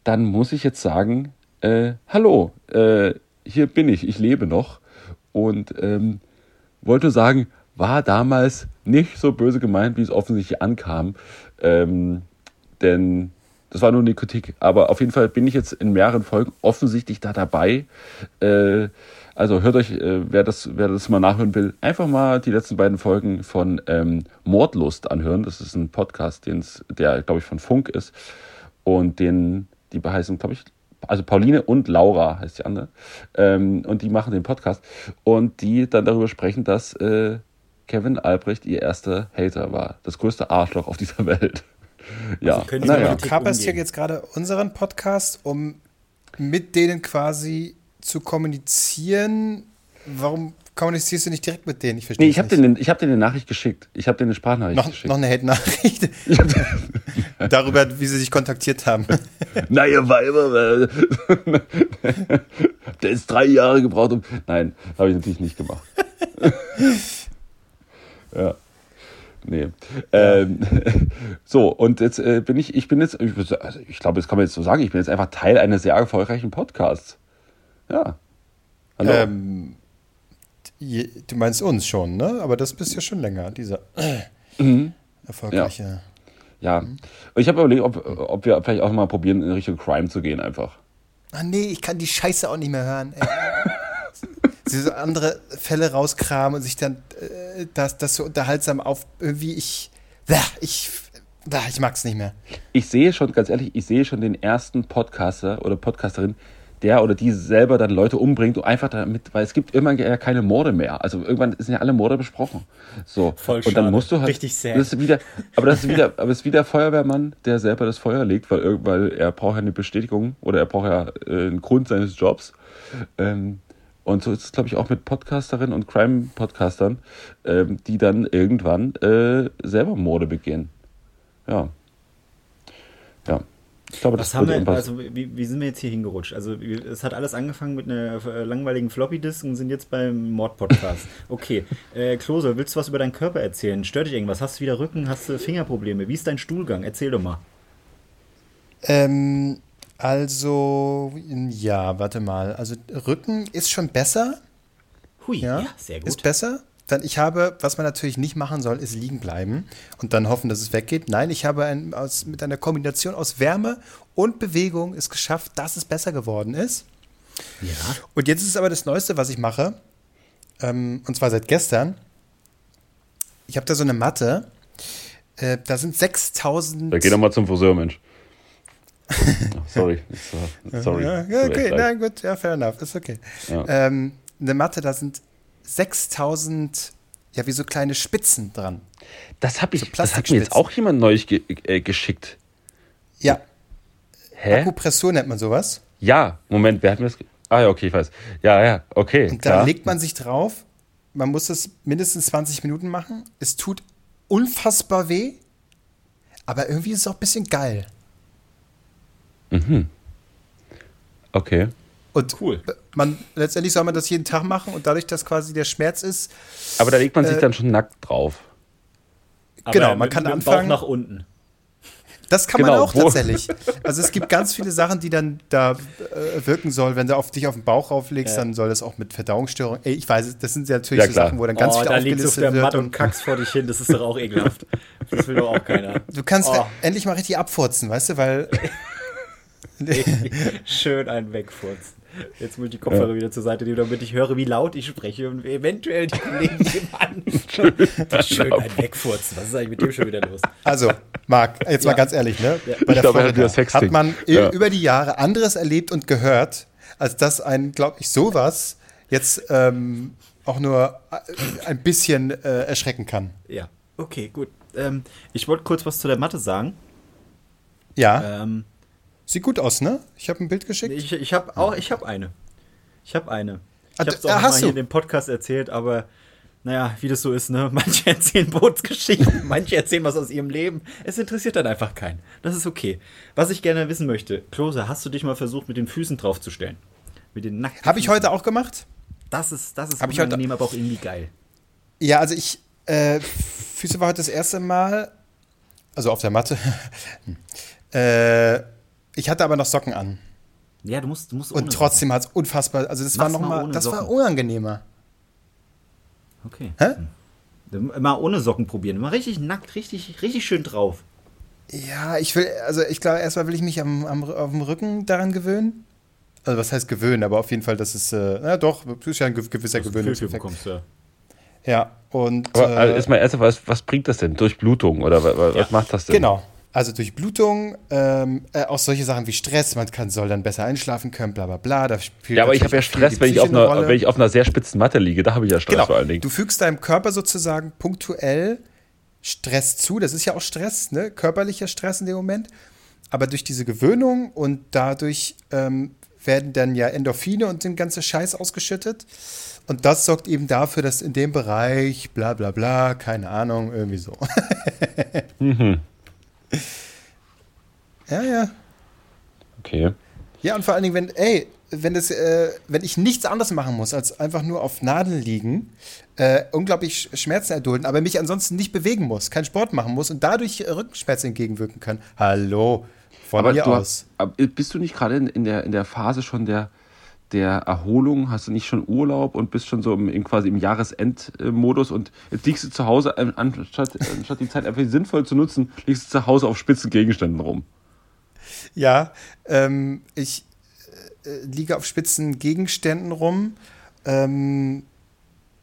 [SPEAKER 3] dann muss ich jetzt sagen, äh, hallo, äh, hier bin ich, ich lebe noch. Und ähm, wollte sagen, war damals nicht so böse gemeint, wie es offensichtlich ankam. Ähm, denn das war nur eine Kritik. Aber auf jeden Fall bin ich jetzt in mehreren Folgen offensichtlich da dabei. Äh, also hört euch, äh, wer, das, wer das mal nachhören will, einfach mal die letzten beiden Folgen von ähm, Mordlust anhören. Das ist ein Podcast, den's, der, glaube ich, von Funk ist. Und den, die beheißen, glaube ich, also Pauline und Laura heißt die andere, ähm, und die machen den Podcast und die dann darüber sprechen, dass äh, Kevin Albrecht ihr erster Hater war, das größte Arschloch auf dieser Welt. ja,
[SPEAKER 2] also naja. Du kaperst hier jetzt gerade unseren Podcast, um mit denen quasi zu kommunizieren. Warum kommunizierst du nicht direkt mit denen?
[SPEAKER 3] Ich verstehe nee, ich habe denen, hab denen eine Nachricht geschickt. Ich habe denen eine Sprachnachricht
[SPEAKER 2] noch,
[SPEAKER 3] geschickt.
[SPEAKER 2] Noch eine Hate-Nachricht? Darüber, wie sie sich kontaktiert haben.
[SPEAKER 3] Na, ihr Weiber, der ist drei Jahre gebraucht. Um Nein, habe ich natürlich nicht gemacht. ja. Nee. Ähm, so, und jetzt äh, bin ich, ich bin jetzt, ich, also ich glaube, das kann man jetzt so sagen, ich bin jetzt einfach Teil eines sehr erfolgreichen Podcasts. Ja.
[SPEAKER 2] Hallo. Ähm, Je, du meinst uns schon, ne? Aber das bist ja schon länger, dieser
[SPEAKER 3] Mhm.
[SPEAKER 2] erfolgreiche.
[SPEAKER 3] Ja. Ich habe überlegt, ob, ob wir vielleicht auch mal probieren, in Richtung Crime zu gehen einfach.
[SPEAKER 2] Ah nee, ich kann die Scheiße auch nicht mehr hören. Ey. Sie so andere Fälle rauskramen und sich dann äh, das, das so unterhaltsam auf irgendwie ich ich ich mag's nicht mehr.
[SPEAKER 3] Ich sehe schon, ganz ehrlich, ich sehe schon den ersten Podcaster oder Podcasterin, der oder die selber dann Leute umbringt und einfach damit, weil es gibt immer ja keine Morde mehr. Also irgendwann sind ja alle Morde besprochen. So.
[SPEAKER 4] Voll
[SPEAKER 3] und dann
[SPEAKER 4] schade.
[SPEAKER 3] musst du halt.
[SPEAKER 4] Richtig sad.
[SPEAKER 3] Das ist wieder, aber das ist wieder, aber es ist wie der Feuerwehrmann, der selber das Feuer legt, weil, weil er braucht ja eine Bestätigung oder er braucht ja äh, einen Grund seines Jobs. Ähm, und so ist es, glaube ich, auch mit Podcasterinnen und Crime-Podcastern, ähm, die dann irgendwann äh, selber Morde begehen. Ja. Ich glaube, das
[SPEAKER 4] haben wir, also wie, wie sind wir jetzt hier hingerutscht? Also es hat alles angefangen mit einer äh, langweiligen Floppy-Disk und sind jetzt beim Mord-Podcast. Okay, äh, Klose, willst du was über deinen Körper erzählen? Stört dich irgendwas? Hast du wieder Rücken? Hast du Fingerprobleme? Wie ist dein Stuhlgang? Erzähl doch mal.
[SPEAKER 2] Ähm, also, ja, warte mal. Also Rücken ist schon besser.
[SPEAKER 4] Hui, ja,
[SPEAKER 2] Ja,
[SPEAKER 4] sehr gut.
[SPEAKER 2] Ist besser. Dann ich habe, was man natürlich nicht machen soll, ist liegen bleiben und dann hoffen, dass es weggeht. Nein, ich habe ein, aus, mit einer Kombination aus Wärme und Bewegung es geschafft, dass es besser geworden ist.
[SPEAKER 4] ja.
[SPEAKER 2] Und jetzt ist es aber das Neueste, was ich mache. Ähm, und zwar seit gestern. Ich habe da so eine Matte. Äh, da sind 6000.
[SPEAKER 3] Ja, geh doch mal zum Friseur, Mensch. Sorry. Sorry.
[SPEAKER 2] Ja, okay, nein, gut, ja, fair enough, ist okay.
[SPEAKER 3] Ja.
[SPEAKER 2] Ähm, eine Matte, da sind 6000, ja, wie so kleine Spitzen dran.
[SPEAKER 3] Das, hab ich,
[SPEAKER 2] So
[SPEAKER 3] das hat mir jetzt auch jemand neulich ge äh, geschickt.
[SPEAKER 2] Ja,
[SPEAKER 3] Hä?
[SPEAKER 2] Akupressur nennt man sowas.
[SPEAKER 3] Ja, Moment, wer hat mir das? Ah ja, okay, ich weiß. Ja, ja, okay.
[SPEAKER 2] Und da legt man sich drauf. Man muss das mindestens 20 Minuten machen. Es tut unfassbar weh, aber irgendwie ist es auch ein bisschen geil.
[SPEAKER 3] Okay.
[SPEAKER 2] Und
[SPEAKER 4] Cool.
[SPEAKER 2] Man, letztendlich soll man das jeden Tag machen und dadurch, dass quasi der Schmerz ist,
[SPEAKER 3] Aber da legt man sich
[SPEAKER 2] Äh,
[SPEAKER 3] dann schon nackt drauf.
[SPEAKER 2] Genau,
[SPEAKER 4] Aber
[SPEAKER 2] man
[SPEAKER 4] mit,
[SPEAKER 2] kann
[SPEAKER 4] mit
[SPEAKER 2] anfangen-
[SPEAKER 4] Bauch nach unten.
[SPEAKER 2] Das kann
[SPEAKER 3] Genau,
[SPEAKER 2] man auch
[SPEAKER 3] wo-
[SPEAKER 2] tatsächlich. Also es gibt ganz viele Sachen, die dann da äh, wirken soll. Wenn du auf dich auf den Bauch rauflegst,
[SPEAKER 4] Ja.
[SPEAKER 2] dann soll das auch mit Verdauungsstörung. Ey, ich weiß, das sind ja natürlich
[SPEAKER 3] Ja,
[SPEAKER 2] so. Sachen, wo dann ganz
[SPEAKER 4] oh,
[SPEAKER 2] viel
[SPEAKER 4] da du auf
[SPEAKER 2] aufgelistet
[SPEAKER 4] der
[SPEAKER 2] wird.
[SPEAKER 4] Matte und
[SPEAKER 2] Und
[SPEAKER 4] kackst vor dich hin. Das ist doch auch ekelhaft. Das will doch auch keiner.
[SPEAKER 2] du kannst
[SPEAKER 4] Oh.
[SPEAKER 2] endlich mal richtig abfurzen, weißt du, weil
[SPEAKER 4] Schön einen wegfurzen. Jetzt muss ich die Kopfhörer wieder zur Seite nehmen, damit ich höre, wie laut ich spreche und eventuell die Kollegen nebenan. Schön einen wegfurzen. Was ist eigentlich mit dem schon wieder los?
[SPEAKER 2] Also, Marc, jetzt mal
[SPEAKER 4] Ja.
[SPEAKER 2] ganz ehrlich, ne? Bei
[SPEAKER 3] Ich
[SPEAKER 2] der
[SPEAKER 3] glaube, er hat
[SPEAKER 2] hat man i-
[SPEAKER 3] Ja.
[SPEAKER 2] über die Jahre anderes erlebt und gehört, als dass ein, glaube ich, sowas jetzt ähm, auch nur äh, ein bisschen äh, erschrecken kann.
[SPEAKER 4] Ja, okay, gut. Ähm, ich wollte kurz was zu der Mathe sagen.
[SPEAKER 2] Ja,
[SPEAKER 4] Ähm,
[SPEAKER 2] sieht gut aus, ne? Ich habe ein Bild geschickt.
[SPEAKER 4] ich ich habe auch, ich habe eine. Ich habe eine. Ich
[SPEAKER 2] Ah,
[SPEAKER 4] habe es auch
[SPEAKER 2] ah,
[SPEAKER 4] mal hier in dem Podcast erzählt, aber naja, wie das so ist, ne? Manche erzählen Bootsgeschichten, manche erzählen was aus ihrem Leben. Es interessiert dann einfach keinen. Das ist okay. Was ich gerne wissen möchte, Klose, hast du dich mal versucht, mit den Füßen draufzustellen? Mit den nackten
[SPEAKER 2] Habe ich heute auch gemacht?
[SPEAKER 4] Das ist, das ist
[SPEAKER 2] Hab ich heute-
[SPEAKER 4] unangenehm, aber auch irgendwie geil.
[SPEAKER 2] Ja, also ich, äh, Füße war heute das erste Mal, also auf der Matte. äh, ich hatte aber noch Socken an.
[SPEAKER 4] Ja, du musst, du musst ohne
[SPEAKER 2] Und trotzdem hat es unfassbar, also das
[SPEAKER 4] Mach's
[SPEAKER 2] war noch
[SPEAKER 4] mal
[SPEAKER 2] mal,
[SPEAKER 4] ohne
[SPEAKER 2] das war
[SPEAKER 4] Socken.
[SPEAKER 2] unangenehmer.
[SPEAKER 4] Okay.
[SPEAKER 2] Hä?
[SPEAKER 4] Mal ohne Socken probieren. Mal richtig nackt, richtig, richtig schön drauf.
[SPEAKER 2] Ja, ich will, also ich glaube, erstmal will ich mich am, am, auf dem Rücken daran gewöhnen. Also was heißt gewöhnen, aber auf jeden Fall, das ist, äh, na doch, das ist ja ein gew- gewisser Gewöhnungseffekt.
[SPEAKER 4] ja.
[SPEAKER 2] Ja, und
[SPEAKER 3] Aber
[SPEAKER 2] äh,
[SPEAKER 3] also erstmal, erst, was, was bringt das denn? Durchblutung oder wa- wa- was macht das denn?
[SPEAKER 2] Genau. Also durch Blutung, ähm, äh, auch solche Sachen wie Stress, man kann, soll dann besser einschlafen können, bla bla bla. Da spielt
[SPEAKER 3] Ja, aber ich habe ja Stress, wenn ich, auf einer,
[SPEAKER 2] Rolle.
[SPEAKER 3] wenn ich auf einer sehr spitzen Matte liege. Da habe ich ja Stress
[SPEAKER 2] Genau.
[SPEAKER 3] vor allen Dingen.
[SPEAKER 2] Du fügst deinem Körper sozusagen punktuell Stress zu. Das ist ja auch Stress, ne? körperlicher Stress in dem Moment. Aber durch diese Gewöhnung und dadurch ähm, werden dann ja Endorphine und den ganze Scheiß ausgeschüttet. Und das sorgt eben dafür, dass in dem Bereich bla bla bla, keine Ahnung, irgendwie so. Ja, ja.
[SPEAKER 3] Okay.
[SPEAKER 2] Ja, und vor allen Dingen, wenn, ey, wenn, das, äh, wenn ich nichts anderes machen muss, als einfach nur auf Nadeln liegen, äh, unglaublich Sch- Schmerzen erdulden, aber mich ansonsten nicht bewegen muss, keinen Sport machen muss und dadurch äh, Rückenschmerzen entgegenwirken kann. Hallo, von
[SPEAKER 3] Aber
[SPEAKER 2] mir aus.
[SPEAKER 3] hast, bist du nicht gerade in, in, der, in der Phase schon der, der Erholung? Hast du nicht schon Urlaub und bist schon so im, im quasi im Jahresendmodus und jetzt liegst du zu Hause, anstatt, anstatt die Zeit einfach sinnvoll zu nutzen, liegst du zu Hause auf spitzen Gegenständen rum?
[SPEAKER 2] Ja, ähm, ich äh, liege auf spitzen Gegenständen rum. Ähm,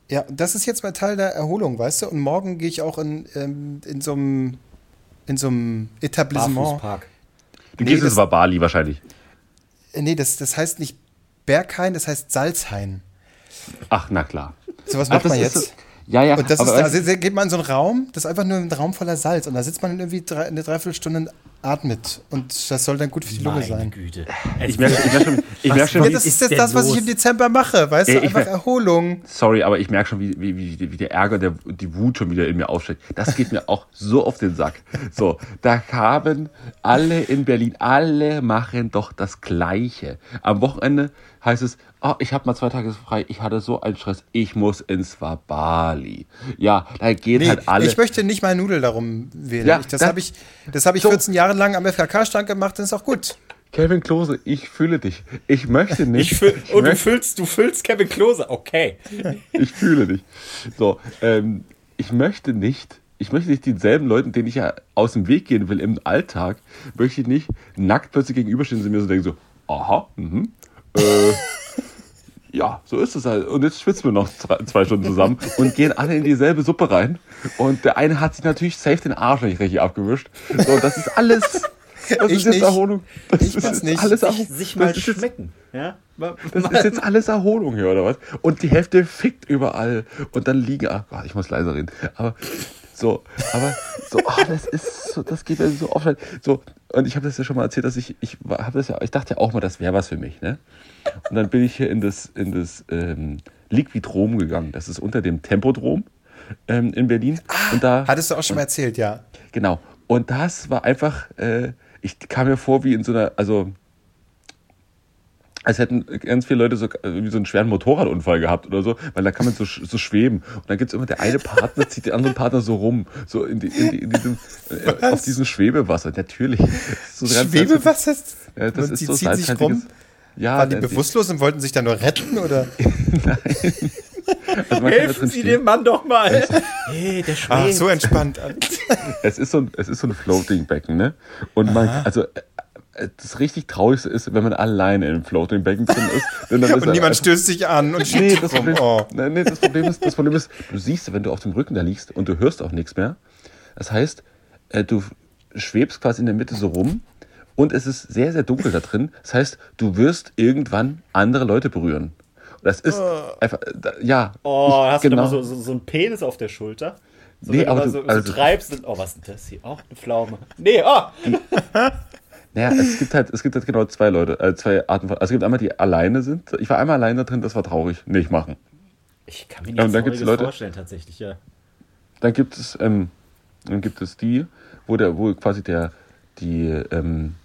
[SPEAKER 2] ja, das ist jetzt mal Teil der Erholung, weißt du? Und morgen gehe ich auch in, ähm, in so einem in so einem Etablissement.
[SPEAKER 4] Barfußpark.
[SPEAKER 3] Du
[SPEAKER 2] Nee,
[SPEAKER 3] gehst jetzt bei Bali wahrscheinlich.
[SPEAKER 2] Äh, Nee, das, das heißt nicht Berghain, das heißt Salzhain.
[SPEAKER 3] Ach, na klar.
[SPEAKER 2] So was
[SPEAKER 3] Ach,
[SPEAKER 2] macht man
[SPEAKER 3] ist
[SPEAKER 2] jetzt.
[SPEAKER 3] so- Ja, ja,
[SPEAKER 2] Und das
[SPEAKER 3] aber
[SPEAKER 2] ist, da
[SPEAKER 3] du-
[SPEAKER 2] se- geht man in so einen Raum, das ist einfach nur ein Raum voller Salz. Und da sitzt man irgendwie drei, eine Dreiviertelstunde und atmet. Und das soll dann gut für die Lunge
[SPEAKER 4] Meine
[SPEAKER 2] sein.
[SPEAKER 4] Güte.
[SPEAKER 3] ich merke ich merk schon, ich merk schon
[SPEAKER 2] Ja,
[SPEAKER 3] wie,
[SPEAKER 2] das
[SPEAKER 4] ist
[SPEAKER 2] jetzt das, was ich
[SPEAKER 4] los?
[SPEAKER 2] im Dezember mache, weißt du?
[SPEAKER 3] ich
[SPEAKER 2] Einfach Erholung.
[SPEAKER 3] sorry, aber ich merke schon, wie, wie, wie, wie der Ärger, der, die Wut schon wieder in mir aufsteigt. Das geht mir auch so auf den Sack. So, da haben alle in Berlin, alle machen doch das Gleiche. Am Wochenende heißt es, oh, ich habe mal zwei Tage frei, ich hatte so einen Stress, ich muss ins Wabali. Ja, da geht
[SPEAKER 2] Nee,
[SPEAKER 3] halt alle.
[SPEAKER 2] ich möchte nicht mal Nudel darum wählen.
[SPEAKER 3] Ja,
[SPEAKER 2] ich, das
[SPEAKER 3] da-
[SPEAKER 2] habe ich, das hab ich
[SPEAKER 3] So.
[SPEAKER 2] 14 Jahre lang am FKK-Stand gemacht, das ist auch gut.
[SPEAKER 3] Kevin Klose, ich fühle dich. Ich möchte nicht.
[SPEAKER 4] Ich
[SPEAKER 3] ich
[SPEAKER 4] oh, du füllst, du füllst Kevin Klose. Okay.
[SPEAKER 3] ich fühle dich. So, ähm, ich möchte nicht, ich möchte nicht denselben Leuten, denen ich ja aus dem Weg gehen will im Alltag, möchte ich nicht nackt plötzlich gegenüberstehen und mir so denken so, aha, mhm, äh, ja, so ist es halt. Und jetzt schwitzen wir noch zwei, Stunden zusammen und gehen alle in dieselbe Suppe rein. Und der eine hat sich natürlich safe den Arsch nicht richtig abgewischt. So, das ist alles. Das
[SPEAKER 2] Ich
[SPEAKER 3] ist jetzt
[SPEAKER 2] nicht.
[SPEAKER 3] Erholung. Das
[SPEAKER 2] Ich
[SPEAKER 3] ist
[SPEAKER 2] nicht.
[SPEAKER 3] Alles
[SPEAKER 4] Sich,
[SPEAKER 3] Erholung.
[SPEAKER 4] sich mal
[SPEAKER 3] das ist jetzt,
[SPEAKER 4] schmecken. Ja? Mal-
[SPEAKER 3] das ist jetzt alles Erholung hier, oder was? Und die Hälfte fickt überall. Und dann liegen. Ach ich muss leiser reden. Aber so, aber so, ah, das ist so, das geht mir so oft. So, und ich habe das ja schon mal erzählt, dass ich, ich habe das ja, ich dachte ja auch mal, das wäre was für mich, ne? Und dann bin ich hier in das, in das ähm, Liquidrom gegangen. Das ist unter dem Tempodrom ähm, in Berlin. und da,
[SPEAKER 2] Hattest du auch schon mal erzählt, ja.
[SPEAKER 3] Genau. Und das war einfach, äh, ich kam mir vor wie in so einer, also als hätten ganz viele Leute so, wie so einen schweren Motorradunfall gehabt oder so, weil da kann man so, so schweben. Und dann gibt's immer der eine Partner, zieht den anderen Partner so rum, so in, die, in, die, in diesem, äh, auf diesem Schwebewasser. Natürlich. So
[SPEAKER 2] Schwebewasser?
[SPEAKER 3] Ja, das
[SPEAKER 2] Und
[SPEAKER 3] ist
[SPEAKER 2] die
[SPEAKER 3] so
[SPEAKER 2] zieht sich rum?
[SPEAKER 3] Ja,
[SPEAKER 2] Waren die
[SPEAKER 3] äh,
[SPEAKER 2] bewusstlos und wollten sich da nur retten? Oder?
[SPEAKER 3] also kann da
[SPEAKER 4] Helfen Sie
[SPEAKER 3] stehen.
[SPEAKER 4] dem Mann doch mal. Hey, der
[SPEAKER 2] Ach,
[SPEAKER 4] schwebt.
[SPEAKER 2] so entspannt.
[SPEAKER 3] Es ist so ein, es ist so ein Floating-Becken, ne? Und man, also, das richtig Traurigste ist, wenn man alleine in einem Floating-Becken drin ist. Denn dann ist
[SPEAKER 2] Und
[SPEAKER 3] er
[SPEAKER 2] niemand
[SPEAKER 3] einfach-
[SPEAKER 2] stößt sich an und
[SPEAKER 3] Nee, das. Problem,
[SPEAKER 2] Oh.
[SPEAKER 3] nee, nee, das, Problem ist, das Problem ist, du siehst, wenn du auf dem Rücken da liegst und du hörst auch nichts mehr. Das heißt, äh, du schwebst quasi in der Mitte so rum und es ist sehr, sehr dunkel da drin. Das heißt, du wirst irgendwann andere Leute berühren. Und das ist einfach, äh, da- ja.
[SPEAKER 4] Oh,
[SPEAKER 3] ich-
[SPEAKER 4] hast du da mal so, so, so einen Penis auf der Schulter? So,
[SPEAKER 3] Nee, aber du-
[SPEAKER 4] so, so
[SPEAKER 3] also-
[SPEAKER 4] treibst und, oh, was ist denn das hier? Auch eine Pflaume. Nee, oh!
[SPEAKER 3] Naja, es gibt halt, es gibt halt genau zwei Leute, äh, zwei Arten von. Also es gibt einmal, die alleine sind. Ich war einmal alleine drin, das war traurig. Nicht machen.
[SPEAKER 4] Ich kann mir
[SPEAKER 3] gibt's
[SPEAKER 4] Trauriges
[SPEAKER 3] Leute-
[SPEAKER 4] vorstellen, tatsächlich, ja.
[SPEAKER 3] Dann gibt es, ähm, dann gibt es die, wo der, wo quasi der, die, ähm,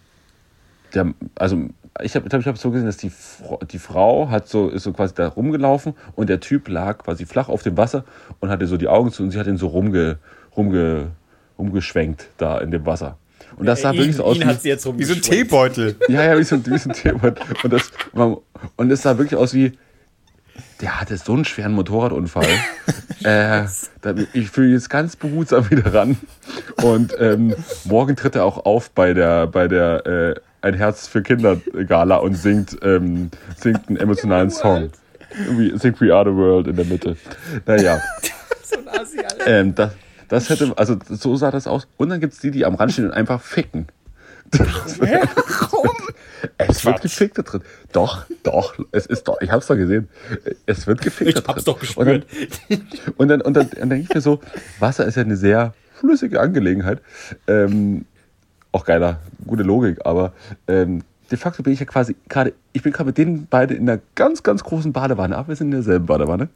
[SPEAKER 3] der, also ich habe, ich, glaub, ich habe so gesehen, dass die, Frau- die Frau hat so, ist so quasi da rumgelaufen und der Typ lag quasi flach auf dem Wasser und hatte so die Augen zu und sie hat ihn so rumge, rumge, rumgeschwenkt da in dem Wasser. Und das sah
[SPEAKER 4] ihn,
[SPEAKER 3] wirklich so aus
[SPEAKER 4] jetzt
[SPEAKER 2] Wie so ein. Teebeutel.
[SPEAKER 3] ja, ja, wie so, ein- wie so ein Thema. Und das, und es sah wirklich aus wie, der hatte so einen schweren Motorradunfall. äh, da, ich fühle jetzt ganz behutsam wieder ran. Und ähm, morgen tritt er auch auf bei der, bei der äh, Ein Herz für Kinder Gala und singt, ähm, singt einen emotionalen Song. Irgendwie singt We Are the World in der Mitte. Naja.
[SPEAKER 4] So ein Assi, Alter.
[SPEAKER 3] Ähm, das, das hätte, also so sah das aus. Und dann gibt es die, die am Rand stehen und einfach ficken.
[SPEAKER 4] Warum?
[SPEAKER 3] Es wird gefickt da drin. Doch, doch, es ist doch, ich hab's doch gesehen. Es wird gefickt
[SPEAKER 4] Ich
[SPEAKER 3] da drin.
[SPEAKER 4] hab's doch gespürt.
[SPEAKER 3] Und dann, und dann, und dann, und dann denke ich mir so, Wasser ist ja eine sehr flüssige Angelegenheit. Ähm, auch geiler, gute Logik, aber ähm, de facto bin ich ja quasi gerade, ich bin gerade mit denen beide in einer ganz, ganz großen Badewanne, aber wir sind in derselben Badewanne.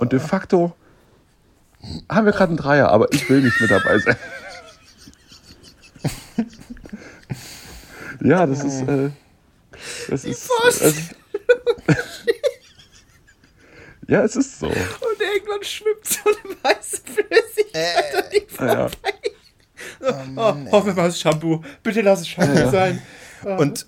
[SPEAKER 3] Und de facto haben wir gerade einen Dreier, aber ich will nicht mit dabei sein. ja, das ist. Äh, das ist. Es, ja, es ist so.
[SPEAKER 4] Und irgendwann schwimmt so eine weiße Flüssigkeit an die
[SPEAKER 3] Ja.
[SPEAKER 4] Oh, hoffen wir mal, es ist Shampoo. Bitte lass es Shampoo
[SPEAKER 3] Ja.
[SPEAKER 4] sein.
[SPEAKER 2] Und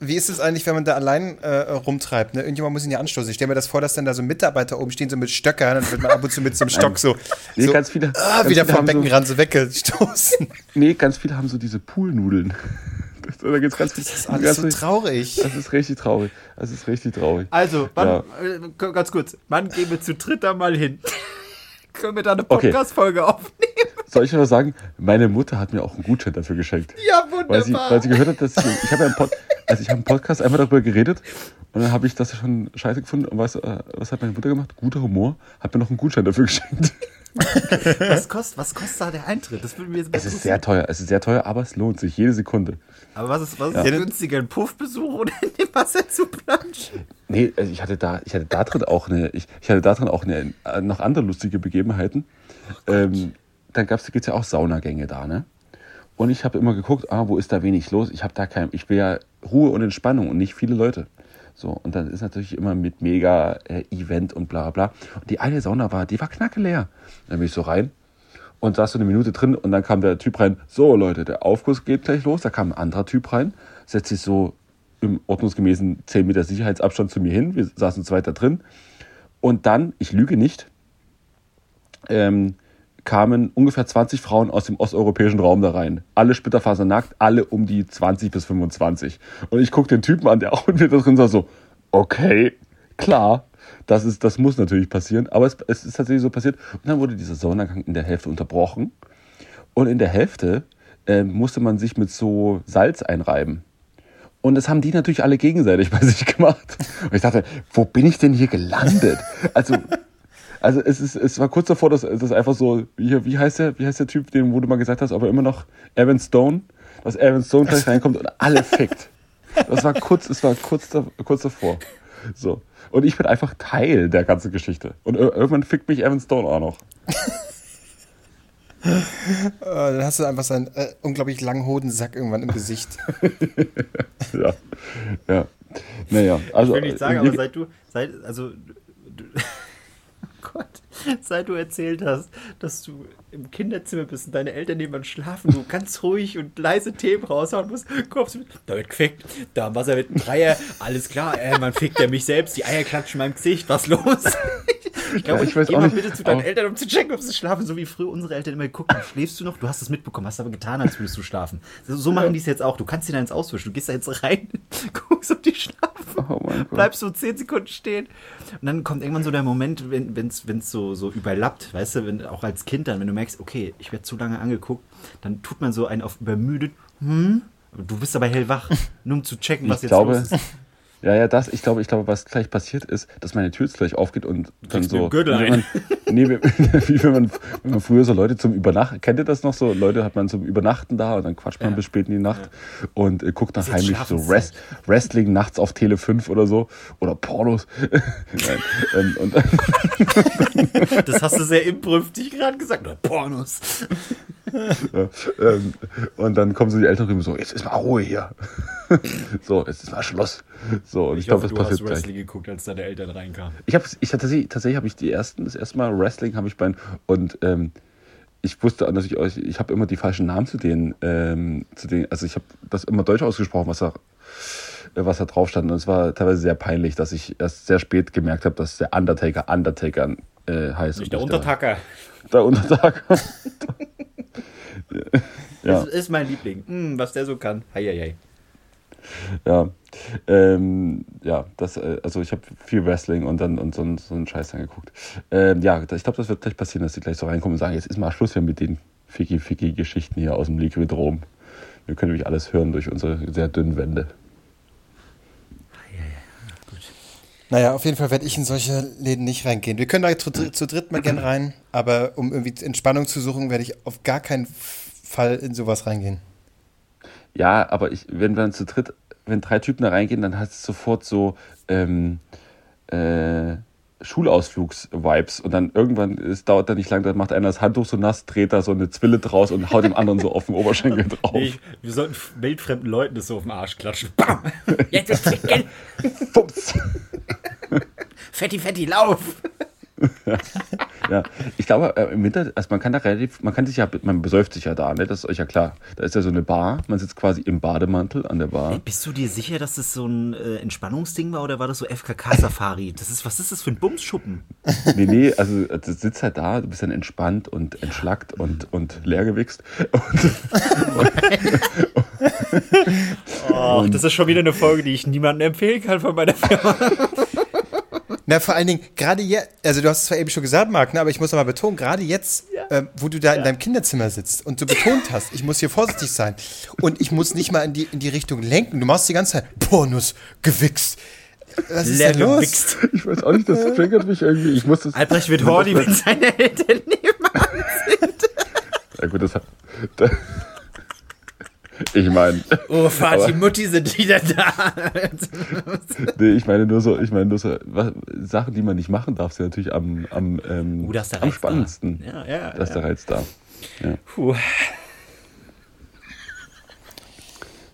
[SPEAKER 2] wie ist es eigentlich, wenn man da allein äh, rumtreibt? Ne? Irgendjemand muss ihn ja anstoßen. Ich stelle mir das vor, dass dann da so Mitarbeiter oben stehen, so mit Stöckern, und wird man ab und zu mit so einem Stock so,
[SPEAKER 3] Nee,
[SPEAKER 2] so
[SPEAKER 3] ganz viele-
[SPEAKER 2] ah,
[SPEAKER 3] ganz
[SPEAKER 2] wieder
[SPEAKER 3] viele
[SPEAKER 2] vom
[SPEAKER 3] haben so-
[SPEAKER 2] Beckenrand so weggestoßen.
[SPEAKER 3] Nee, ganz viele haben so diese Poolnudeln. da gibt's ganz
[SPEAKER 2] Das ist
[SPEAKER 3] ganz
[SPEAKER 2] alles so
[SPEAKER 3] viel-
[SPEAKER 2] traurig.
[SPEAKER 3] Das ist richtig traurig. Das ist richtig traurig.
[SPEAKER 4] Also, wann,
[SPEAKER 3] Ja.
[SPEAKER 4] äh, ganz kurz, wann gehen wir zu dritt da mal hin? Können wir da eine
[SPEAKER 3] Okay.
[SPEAKER 4] Podcast-Folge aufnehmen?
[SPEAKER 3] Soll ich mal sagen, meine Mutter hat mir auch einen Gutschein dafür geschenkt.
[SPEAKER 4] Ja,
[SPEAKER 3] Weil sie,
[SPEAKER 4] wunderbar.
[SPEAKER 3] weil sie gehört hat, dass ich, ich habe ja einen Pod, also ich einen Podcast einfach darüber geredet und dann habe ich das schon scheiße gefunden und was, äh, was hat meine Mutter gemacht? Guter Humor, hat mir noch einen Gutschein dafür geschenkt.
[SPEAKER 4] was, kostet, was kostet da der Eintritt? Das würde mir jetzt
[SPEAKER 3] Es ist sehr teuer, es ist sehr teuer, aber es lohnt sich jede Sekunde.
[SPEAKER 4] Aber was ist, was ist
[SPEAKER 3] Ja.
[SPEAKER 4] günstiger? Ein Puffbesuch oder in dem Wasser zu planschen?
[SPEAKER 3] Nee, also ich hatte da, ich hatte da drin auch eine, ich, ich hatte da drin auch eine, äh, noch andere lustige Begebenheiten. Ähm, dann gab's, gibt's ja auch Saunagänge da, ne? Und ich habe immer geguckt, ah, wo ist da wenig los? Ich habe da kein, ich will ja Ruhe und Entspannung und nicht viele Leute. So, und dann ist natürlich immer mit mega äh, Event und bla bla. Und die eine Sauna war, die war knackeleer. Dann bin ich so rein und saß so eine Minute drin und dann kam der Typ rein, so Leute, der Aufguss geht gleich los. Da kam ein anderer Typ rein, setzt sich so im ordnungsgemäßen 10 Meter Sicherheitsabstand zu mir hin. Wir saßen uns weiter drin. Und dann, ich lüge nicht, ähm, kamen ungefähr 20 Frauen aus dem osteuropäischen Raum da rein. Alle splitterfasernackt, alle um die 20 bis 25. Und ich gucke den Typen an, der auch mit mir da drin saß, so, okay, klar, das, ist, das muss natürlich passieren. Aber es, es ist tatsächlich so passiert. Und dann wurde dieser Sonnengang in der Hälfte unterbrochen. Und in der Hälfte äh, musste man sich mit so Salz einreiben. Und das haben die natürlich alle gegenseitig bei sich gemacht. Und ich dachte, wo bin ich denn hier gelandet? Also, also es, ist, es war kurz davor, dass das einfach so, wie, wie, heißt der, wie heißt der Typ, den wo du mal gesagt hast, aber immer noch Evan Stone, dass Evan Stone gleich reinkommt und alle fickt. Das war kurz, es war kurz, da, kurz davor. So. Und ich bin einfach Teil der ganzen Geschichte. Und ir- irgendwann fickt mich Evan Stone auch noch.
[SPEAKER 2] Äh, dann hast du einfach so einen äh, unglaublich langen Hodensack irgendwann im Gesicht.
[SPEAKER 3] Ja. Ja. Naja, also.
[SPEAKER 4] Ich will nicht sagen, aber
[SPEAKER 3] äh,
[SPEAKER 4] seit du, seit, also, du, Gott, seit du erzählt hast, dass du im Kinderzimmer bist und deine Eltern nebenan schlafen, du ganz ruhig und leise Themen raushauen musst, kommst du mit, da wird gefickt, da am Wasser wird ein Dreier, alles klar, äh, man fickt ja mich selbst, die Eier klatschen in meinem Gesicht, was los? Ich glaube,
[SPEAKER 3] Ja, ich weiß
[SPEAKER 4] geh
[SPEAKER 3] auch
[SPEAKER 4] mal
[SPEAKER 3] nicht,
[SPEAKER 4] bitte zu deinen
[SPEAKER 3] aber-
[SPEAKER 4] Eltern, um zu checken, ob sie schlafen, so wie früher unsere Eltern immer geguckt haben, schläfst du noch? Du hast es mitbekommen, hast aber getan, als würdest du schlafen. So, so machen die es jetzt auch, du kannst dir da ins Auswischen, du gehst da jetzt rein, guckst, ob die schlafen
[SPEAKER 3] Oh
[SPEAKER 4] bleibst so 10 Sekunden stehen. Und dann kommt irgendwann so der Moment, wenn es so, so überlappt, weißt du, wenn, auch als Kind dann, wenn du merkst, okay, ich werde zu lange angeguckt, dann tut man so einen auf übermüdet, hm? Du bist aber hellwach, nur um zu checken, was
[SPEAKER 3] ich
[SPEAKER 4] jetzt
[SPEAKER 3] glaube,
[SPEAKER 4] los ist.
[SPEAKER 3] Ja, ja, das, ich glaube, ich glaube, was gleich passiert ist, dass meine Tür jetzt gleich aufgeht und dann so.
[SPEAKER 4] Gürtel
[SPEAKER 3] wenn man, nee, wie, wenn man, wenn man früher so Leute zum Übernachten, kennt ihr das noch so? Leute hat man zum Übernachten da und dann quatscht man
[SPEAKER 4] Ja.
[SPEAKER 3] bis spät in die Nacht und äh, guckt
[SPEAKER 4] jetzt
[SPEAKER 3] heimlich so. Rest, Wrestling nachts auf Tele 5 oder so oder Pornos. Nein, ähm, und,
[SPEAKER 4] Das hast du sehr imprüftig gerade gesagt. Oder Pornos.
[SPEAKER 3] Ähm, und dann kommen so die Eltern rüber so, jetzt ist mal Ruhe hier. so, jetzt ist mal Schluss. So, und ich,
[SPEAKER 4] Ich,
[SPEAKER 3] glaube, das
[SPEAKER 4] du hast
[SPEAKER 3] passiert gleich.
[SPEAKER 4] Wrestling geguckt, als deine Eltern reinkamen.
[SPEAKER 3] Ich habe ich tatsächlich, tatsächlich habe ich die ersten, das erste Mal Wrestling habe ich bei und ähm, ich wusste dass ich euch, ich habe immer die falschen Namen zu denen, ähm, zu denen, also ich habe das immer deutsch ausgesprochen, was da, äh, was da drauf stand. Und es war teilweise sehr peinlich, dass ich erst sehr spät gemerkt habe, dass der Undertaker Undertaker äh, heißt.
[SPEAKER 4] Nicht der Untertacker.
[SPEAKER 3] Der Untertaker. ja.
[SPEAKER 4] Das ist mein Liebling. Hm, was der so kann. Heieiei.
[SPEAKER 3] Ja, ähm, ja, das, äh, also ich habe viel Wrestling und dann und so, einen- so einen Scheiß angeguckt. Ähm, ja, ich glaube, das wird gleich passieren, dass die gleich so reinkommen und sagen, jetzt ist mal Schluss hier mit den Ficky-Ficky-Geschichten hier aus dem Liquidrom. Wir können nämlich alles hören durch unsere sehr dünnen Wände.
[SPEAKER 2] Naja, auf jeden Fall werde ich in solche Läden nicht reingehen. Wir können da zu, zu dritt mal gern rein, aber um irgendwie Entspannung zu suchen, werde ich auf gar keinen Fall in sowas reingehen.
[SPEAKER 3] Ja, aber ich, wenn wir dann zu dritt, wenn drei Typen da reingehen, dann hat es sofort so ähm, äh, Schulausflugs-Vibes und dann irgendwann, es dauert dann nicht lang, dann macht einer das Handtuch so nass, dreht da so eine Zwille draus und haut dem anderen so auf den Oberschenkel drauf.
[SPEAKER 4] Nee, wir sollten wildfremden Leuten das so auf den Arsch klatschen. Bam! Jetzt ist Chicken!
[SPEAKER 3] Fumps.
[SPEAKER 4] Fetti, fetti, lauf!
[SPEAKER 3] Ja, ich glaube, äh, im Winter, also man kann da relativ, man kann sich ja, man besäuft sich ja da, ne? Das ist euch ja klar. Da ist ja so eine Bar, man sitzt quasi im Bademantel an der Bar.
[SPEAKER 4] Bist du dir sicher, dass das so ein äh, Entspannungsding war oder war das so FKK-Safari? Das ist, was ist das für ein Bumsschuppen?
[SPEAKER 3] Nee, nee, also du sitzt halt da, du bist dann entspannt und entschlackt und, und leergewichst. Und,
[SPEAKER 4] Oh, das ist schon wieder eine Folge, die ich niemandem empfehlen kann von meiner Firma.
[SPEAKER 2] Na, vor allen Dingen, gerade jetzt, also du hast es zwar eben schon gesagt, Marc, ne, aber ich muss nochmal betonen, gerade jetzt, ähm, wo du da in deinem Kinderzimmer sitzt und du betont hast, ich muss hier vorsichtig sein und ich muss nicht mal in die, in die Richtung lenken. Du machst die ganze Zeit Pornos gewichst. Was ist denn los?
[SPEAKER 4] Leergewichst.
[SPEAKER 3] ich weiß auch nicht, das triggert mich irgendwie. Ich muss das.
[SPEAKER 4] Albrecht wird horny, wenn seine Eltern nebenan
[SPEAKER 3] Ja gut, das hat. Da, ich meine,
[SPEAKER 4] Oh, Vati, Mutti sind wieder da.
[SPEAKER 3] nee, ich meine nur so, ich meine nur so, was, Sachen, die man nicht machen darf, sind natürlich am, am, ähm,
[SPEAKER 4] Uh, da ist der
[SPEAKER 3] am
[SPEAKER 4] Reiz da.
[SPEAKER 3] spannendsten.
[SPEAKER 4] Ja, ja,
[SPEAKER 3] Da ist der
[SPEAKER 4] ja.
[SPEAKER 3] Reiz da.
[SPEAKER 4] Puh.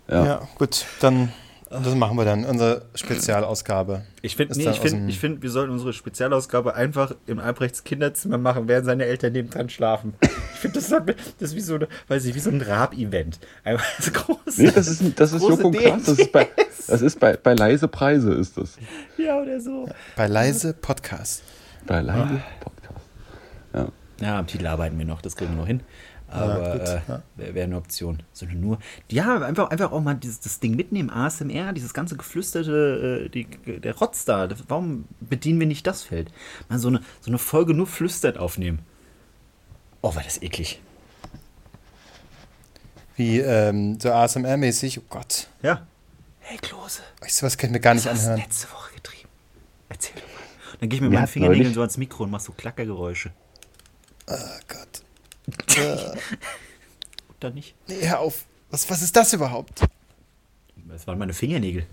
[SPEAKER 3] Ja.
[SPEAKER 2] Ja, gut, dann, das machen wir dann, unsere Spezialausgabe.
[SPEAKER 4] Ich finde, nee, ich finde, find, wir sollten unsere Spezialausgabe einfach im Albrechts Kinderzimmer machen, während seine Eltern nebendran schlafen. Ich finde, das, das ist wie so, eine, weiß ich, wie so ein Rab-Event. Einfach das große.
[SPEAKER 3] Nee, das ist, das ist
[SPEAKER 4] große
[SPEAKER 3] Joko Klaas. Das ist bei, das ist bei, bei leise Preise ist das.
[SPEAKER 4] Ja, oder so.
[SPEAKER 2] Bei Leise Podcast.
[SPEAKER 3] Bei leise
[SPEAKER 4] Ah.
[SPEAKER 3] Podcast. Ja.
[SPEAKER 4] Ja, am Titel arbeiten wir noch, das kriegen wir noch hin. Aber äh,
[SPEAKER 2] ja.
[SPEAKER 4] wäre wär eine Option. Sondern nur, ja, einfach, einfach auch mal dieses, das Ding mitnehmen, ASMR, dieses ganze geflüsterte, äh, die, der Rotz da. Warum bedienen wir nicht das Feld? Mal so eine, so eine Folge nur flüstert aufnehmen. Oh, war das eklig.
[SPEAKER 2] Wie ähm, so ASMR-mäßig. Oh Gott.
[SPEAKER 4] Ja. Hey, Klose.
[SPEAKER 2] Weißt du, was kann ich mir gar nicht anhören?
[SPEAKER 4] letzte Woche getrieben? Erzähl doch mal. Dann gehe ich mit
[SPEAKER 3] Wir
[SPEAKER 4] meinen Fingernägeln
[SPEAKER 3] neulich-
[SPEAKER 4] so ans Mikro und mach so Klackergeräusche.
[SPEAKER 2] Oh Gott.
[SPEAKER 4] Oder nicht?
[SPEAKER 2] Nee, hör auf. Was, was ist das überhaupt?
[SPEAKER 4] Das waren meine Fingernägel.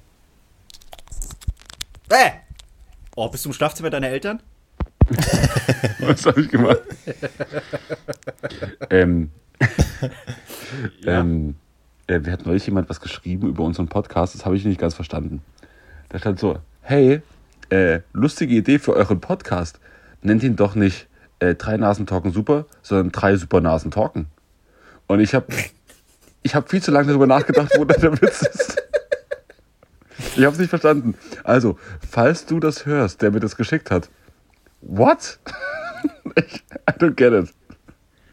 [SPEAKER 4] Äh! Oh, bist du im Schlafzimmer deiner Eltern?
[SPEAKER 3] Was habe ich gemacht? ähm, ähm, äh, wir hatten neulich jemand was geschrieben über unseren Podcast, das habe ich nicht ganz verstanden. Da stand so, hey, äh, lustige Idee für euren Podcast. Nennt ihn doch nicht äh, drei Nasen talken super, sondern drei super Nasen talken. Und ich habe ich hab viel zu lange darüber nachgedacht, wo der Witz ist. Ich habe es nicht verstanden. Also, falls du das hörst, der mir das geschickt hat, what? ich, I don't get it.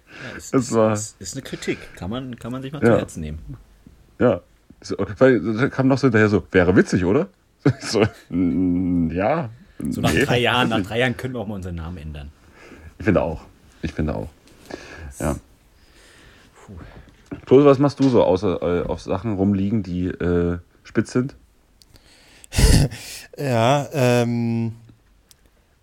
[SPEAKER 4] Ja, ist,
[SPEAKER 3] Das war-
[SPEAKER 4] ist, ist eine Kritik. Kann man, kann man sich mal
[SPEAKER 3] Ja.
[SPEAKER 4] zu Herzen nehmen.
[SPEAKER 3] Ja. So, weil da kam noch so hinterher so, wäre witzig, oder? So, mm, ja.
[SPEAKER 4] So nach
[SPEAKER 3] nee.
[SPEAKER 4] drei Jahren, nach drei Jahren können wir auch mal unseren Namen ändern.
[SPEAKER 3] Ich finde auch. Ich finde auch. Ja. Klose, was machst du so, außer äh, auf Sachen rumliegen, die äh, spitz sind?
[SPEAKER 2] Ja, ähm.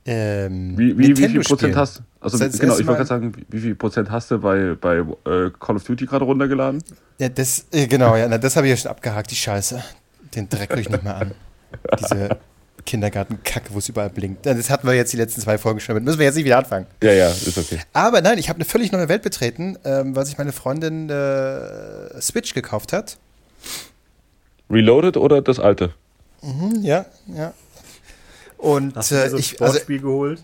[SPEAKER 2] Ähm,
[SPEAKER 3] Wie, wie, wie viel Prozent hast Also
[SPEAKER 2] das
[SPEAKER 3] genau, ich wollte gerade sagen, wie, viel Prozent hast du bei, bei äh, Call of Duty gerade runtergeladen?
[SPEAKER 2] Ja, das, äh, genau, ja, na, das habe ich ja schon abgehakt, die Scheiße. Den Dreck ich nicht mehr an. Diese Kindergartenkacke, wo es überall blinkt. Das hatten wir jetzt die letzten zwei Folgen schon damit. Müssen wir jetzt nicht wieder anfangen.
[SPEAKER 3] Ja, ja, ist okay.
[SPEAKER 2] Aber nein, ich habe eine völlig neue Welt betreten, ähm, weil sich meine Freundin äh, Switch gekauft hat.
[SPEAKER 3] Reloaded oder das alte?
[SPEAKER 2] Mhm, ja, ja. Und
[SPEAKER 4] Hast du dir
[SPEAKER 2] äh,
[SPEAKER 4] so ein
[SPEAKER 2] ich, also,
[SPEAKER 4] Sportspiel geholt?